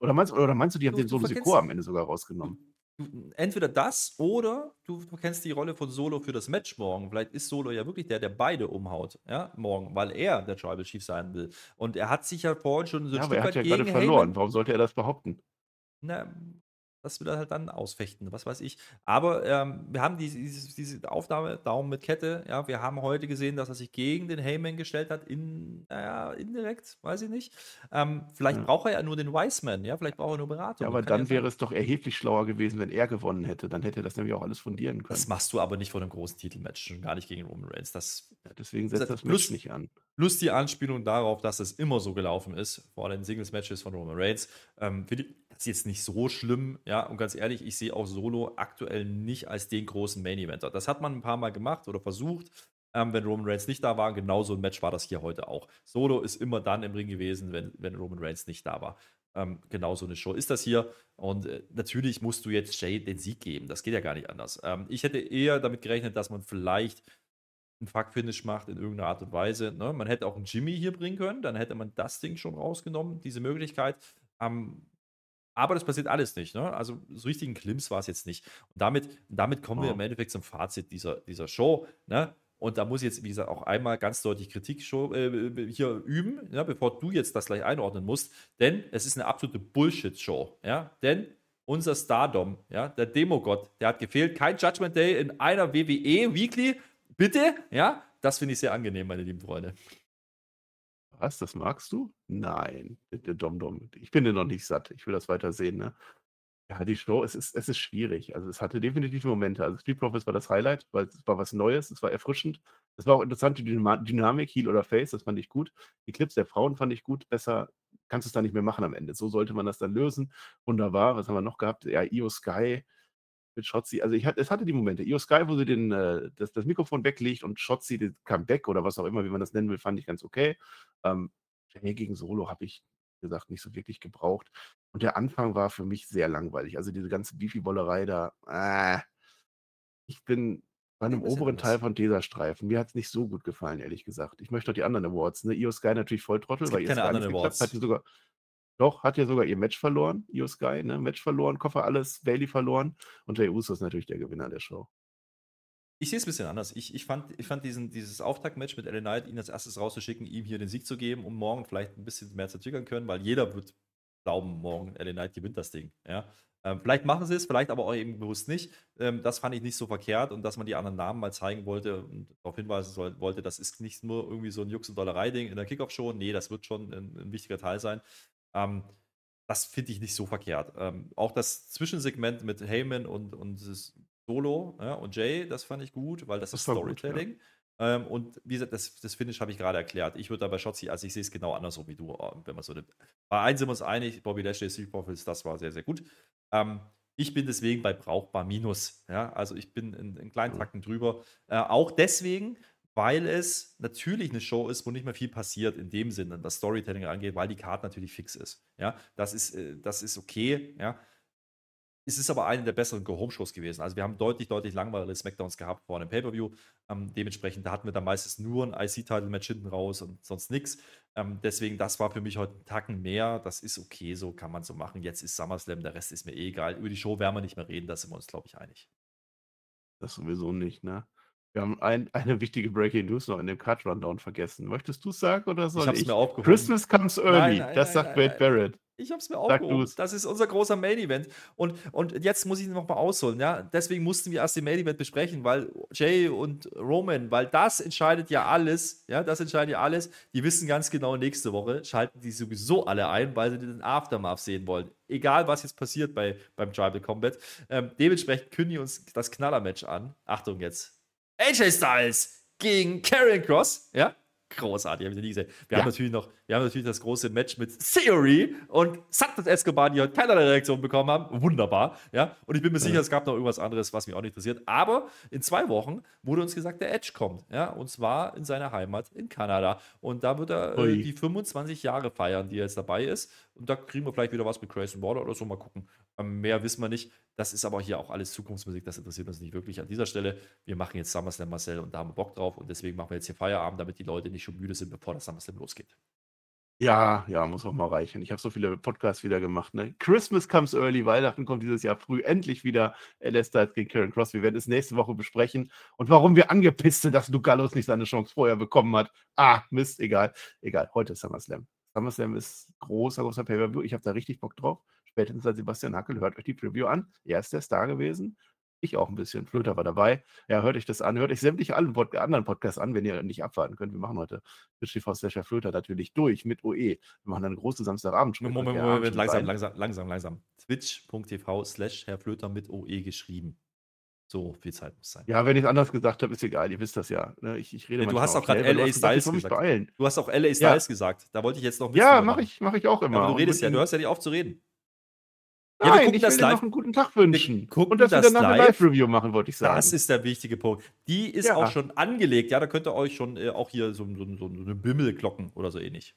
oder, meinst, oder meinst du, die haben den Solo Sikor am Ende sogar rausgenommen? entweder das oder du kennst die Rolle von Solo für das Match morgen. Vielleicht ist Solo ja wirklich der, der beide umhaut, ja, morgen, weil er der Tribal Chief sein will. Und er hat sich ja vorhin schon so ein ja, Stück aber er hat ja gerade verloren. Warum sollte er das behaupten? Na, das will er halt dann ausfechten, was weiß ich. Aber ähm, wir haben diese, diese, diese, Aufnahme, Daumen mit Kette, ja, wir haben heute gesehen, dass er sich gegen den Heyman gestellt hat, in, naja, indirekt, weiß ich nicht. Ähm, vielleicht ja. braucht er ja nur den Wiseman, ja, vielleicht braucht er nur Beratung. Ja, aber dann ja wäre es doch erheblich schlauer gewesen, wenn er gewonnen hätte. Dann hätte er das nämlich auch alles fundieren können. Das machst du aber nicht vor einem großen Titelmatch, schon gar nicht gegen Roman Reigns. Das, ja, deswegen setzt das, das Match nicht an. Plus die Anspielung darauf, dass es immer so gelaufen ist, vor den Singles-Matches von Roman Reigns. Ähm, für die, ist jetzt nicht so schlimm, ja, und ganz ehrlich, ich sehe auch Solo aktuell nicht als den großen Main Eventer. Das hat man ein paar Mal gemacht oder versucht. ähm, wenn Roman Reigns nicht da war. Genauso ein Match war das hier heute auch. Solo ist immer dann im Ring gewesen, wenn, wenn Roman Reigns nicht da war. Ähm, genau eine Show ist das hier. Und äh, natürlich musst du jetzt Jay den Sieg geben. Das geht ja gar nicht anders. Ähm, ich hätte eher damit gerechnet, dass man vielleicht ein Fuck-Finish macht in irgendeiner Art und Weise. Ne? Man hätte auch einen Jimmy hier bringen können, dann hätte man das Ding schon rausgenommen, diese Möglichkeit. Ähm, aber das passiert alles nicht. Ne? Also so richtigen Klimps war es jetzt nicht. Und damit, damit kommen oh. wir im Endeffekt zum Fazit dieser, dieser Show. Ne? Und da muss ich jetzt, wie gesagt, auch einmal ganz deutlich Kritik äh, hier üben, ja, bevor du jetzt das gleich einordnen musst. Denn es ist eine absolute Bullshit-Show. Ja? Denn unser Stardom, ja, der Demogott, der hat gefehlt. Kein Judgment Day in einer WWE Weekly. Bitte, ja, das finde ich sehr angenehm, meine lieben Freunde. Was, das magst du? Nein, der Dom-Dom. Ich bin dir noch nicht satt. Ich will das weiter sehen, ne? Ja, die Show, es ist, es ist schwierig. Also es hatte definitiv Momente. Also Street Profits war das Highlight, weil es war was Neues, es war erfrischend. Es war auch interessant, die Dynamik, Heel oder Face, das fand ich gut. Die Clips der Frauen fand ich gut. Besser kannst du es da nicht mehr machen am Ende. So sollte man das dann lösen. Wunderbar. Was haben wir noch gehabt? Ja, Io Sky mit Shotzi. Also ich hatte, es hatte die Momente. Io Sky, wo sie den, äh, das, das Mikrofon weglegt und Shotzi den Comeback oder was auch immer, wie man das nennen will, fand ich ganz okay. Ähm, gegen Solo habe ich gesagt nicht so wirklich gebraucht. Und der Anfang war für mich sehr langweilig. Also diese ganze Beefy-Bollerei da, äh, ich bin bei einem oberen Teil von dieser Streifen. Mir hat es nicht so gut gefallen, ehrlich gesagt. Ich möchte noch die anderen Awards. Ne? Io Sky natürlich voll Trottel, weil ihr keine anderen Awards. Hat sogar, doch, hat ja sogar ihr Match verloren, Io Sky, ne? Match verloren, Koffer alles, Bailey verloren und der Uso ist natürlich der Gewinner der Show. Ich sehe es ein bisschen anders. Ich, ich fand, ich fand diesen, dieses Auftaktmatch mit LA Knight, ihn als erstes rauszuschicken, ihm hier den Sieg zu geben, um morgen vielleicht ein bisschen mehr zögern können, weil jeder wird glauben, morgen LA Knight gewinnt das Ding. Ja? Ähm, vielleicht machen sie es, vielleicht aber auch eben bewusst nicht. Ähm, das fand ich nicht so verkehrt und dass man die anderen Namen mal zeigen wollte und darauf hinweisen soll, wollte, das ist nicht nur irgendwie so ein Jux- und Dollerei-Ding in der Kickoff-Show. Nee, das wird schon ein, ein wichtiger Teil sein. Ähm, das finde ich nicht so verkehrt. Ähm, auch das Zwischensegment mit Heyman und, und Solo ja, und Jay, das fand ich gut, weil das, das ist Storytelling. Gut, ja. ähm, und wie gesagt, das, das Finish habe ich gerade erklärt. Ich würde da bei Shotzi, also ich sehe es genau andersrum wie du, äh, wenn man so nimmt. Bei eins sind wir uns einig, Bobby Lashley, Steve Profits, das war sehr, sehr gut. Ähm, ich bin deswegen bei brauchbar minus. Ja, also ich bin in, in kleinen. Takten drüber. Äh, auch deswegen, weil es natürlich eine Show ist, wo nicht mehr viel passiert in dem Sinne, was Storytelling angeht, weil die Karte natürlich fix ist. Ja, das ist, äh, das ist okay. Ja, es ist aber eine der besseren Go-Home-Shows gewesen. Also wir haben deutlich, deutlich langweilige Smackdowns gehabt vor einem Pay-Per-View. Ähm, dementsprechend, da hatten wir dann meistens nur ein IC-Title-Match hinten raus und sonst nichts. Ähm, deswegen, das war für mich heute ein Tacken mehr. Das ist okay, so kann man so machen. Jetzt ist SummerSlam, der Rest ist mir eh egal. Über die Show werden wir nicht mehr reden, da sind wir uns, glaube ich, einig. Das sowieso nicht, ne? Wir haben ein, eine wichtige Breaking News noch in dem Cut Rundown vergessen. Möchtest du es sagen oder soll ich? Hab's ich? mir aufgehoben. Christmas comes early. Nein, nein, das nein, sagt Wade Barrett. Ich habe es mir aufgehoben. Das ist unser großer Main Event. Und, und jetzt muss ich noch mal ausholen. Ja? Deswegen mussten wir erst den Main Event besprechen, weil Jay und Roman, weil das entscheidet ja alles. Ja, das entscheidet ja alles. Die wissen ganz genau, nächste Woche schalten die sowieso alle ein, weil sie den Aftermath sehen wollen. Egal, was jetzt passiert bei, beim Tribal Combat. Ähm, dementsprechend kündigen uns das Knaller-Match an. Achtung jetzt. AJ Styles gegen Karrion Cross. Ja, großartig, habe ich noch nie gesehen. Wir, ja. haben natürlich noch, wir haben natürlich das große Match mit Theory und Santos Escobar, die heute keinerlei Reaktion bekommen haben. Wunderbar. Ja? Und ich bin mir sicher, es gab noch irgendwas anderes, was mich auch nicht interessiert. Aber in zwei Wochen wurde uns gesagt, der Edge kommt. Ja? Und zwar in seiner Heimat in Kanada. Und da wird er äh, die 25 Jahre feiern, die er jetzt dabei ist. Und da kriegen wir vielleicht wieder was mit Grayson Waller oder so. Mal gucken. Ähm, mehr wissen wir nicht. Das ist aber hier auch alles Zukunftsmusik. Das interessiert uns nicht wirklich an dieser Stelle. Wir machen jetzt SummerSlam Marcel und da haben wir Bock drauf. Und deswegen machen wir jetzt hier Feierabend, damit die Leute nicht schon müde sind, bevor das SummerSlam losgeht. Ja, ja, muss auch mal reichen. Ich habe so viele Podcasts wieder gemacht. Ne? Christmas comes early, Weihnachten kommt dieses Jahr früh. Endlich wieder Styles gegen Karen Cross. Wir werden es nächste Woche besprechen. Und warum wir angepisst sind, dass Lugallos nicht seine Chance vorher bekommen hat. Ah, Mist, egal. Egal, heute ist SummerSlam. SummerSlam ist großer, großer Pay-Per-View. Ich habe da richtig Bock drauf. Spätestens als Sebastian Hackel, hört euch die Preview an. Er ist der Star gewesen. Ich auch ein bisschen. Flöter war dabei. Ja, hört euch das an. Hört euch sämtliche anderen Podcasts an, wenn ihr nicht abwarten könnt. Wir machen heute Twitch TV Slash Flöter natürlich durch mit OE. Wir machen eine große Samstagabend. Moment, Moment, Moment, langsam, langsam, langsam, langsam. Twitch.tv slash Herr Flöter mit OE geschrieben. So viel Zeit muss sein. Ja, wenn ich es anders gesagt habe, ist egal. Ihr wisst das ja. Ne? Ich, ich rede ja, Du hast auch gerade LA Styles gesagt. gesagt. Du hast auch LA Styles ja. gesagt. Da wollte ich jetzt noch Ja, mache ich, mach ich auch immer. Aber du redest ja, du hörst ja nicht auf zu reden. Ja, wir Nein, gucken ich will das dir live. noch einen guten Tag wünschen. und dass wir das danach eine live. Live-Review machen, wollte ich sagen. Das ist der wichtige Punkt. Die ist Ja. auch schon angelegt. Ja, da könnt ihr euch schon äh, auch hier so, so, so eine Bimmelglocken oder so ähnlich.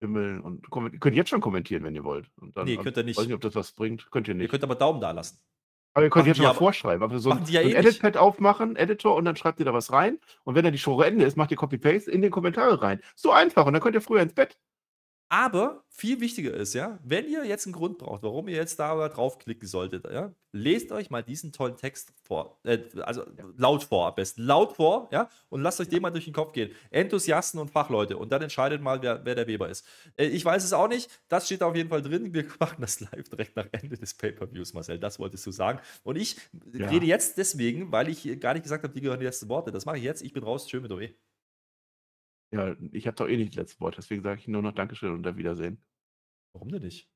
Himmel und ihr könnt jetzt schon kommentieren, wenn ihr wollt. Und dann, Nee, könnt ihr nicht. Weiß nicht, ob das was bringt. Könnt ihr Ihr nicht. könnt aber Daumen da lassen. aber ihr könnt machen jetzt schon mal aber- vorschreiben. Aber so ein, ja so ein eh. Edit-Pad aufmachen, Editor, und dann schreibt ihr da was rein. Und wenn dann die Show Ende ist, macht ihr Copy-Paste in den Kommentare rein. So einfach. Und dann könnt ihr früher ins Bett. Aber viel wichtiger ist, ja, wenn ihr jetzt einen Grund braucht, warum ihr jetzt da draufklicken solltet, ja, lest euch mal diesen tollen Text vor. Äh, also laut vor am besten. Laut vor, ja, und lasst euch den mal durch den Kopf gehen. Enthusiasten und Fachleute. Und dann entscheidet mal, wer, wer der Weber ist. Äh, ich weiß es auch nicht. Das steht auf jeden Fall drin. Wir machen das live direkt nach Ende des Pay-Per-Views, Marcel. Das wolltest du sagen. Und ich Ja. rede jetzt deswegen, weil ich gar nicht gesagt habe, die gehören die letzten Worte. Das mache ich jetzt. Ich bin raus. Schön mit OE. Ja, ich habe doch eh nicht das letzte Wort. Deswegen sage ich nur noch Dankeschön und auf Wiedersehen. Warum denn nicht?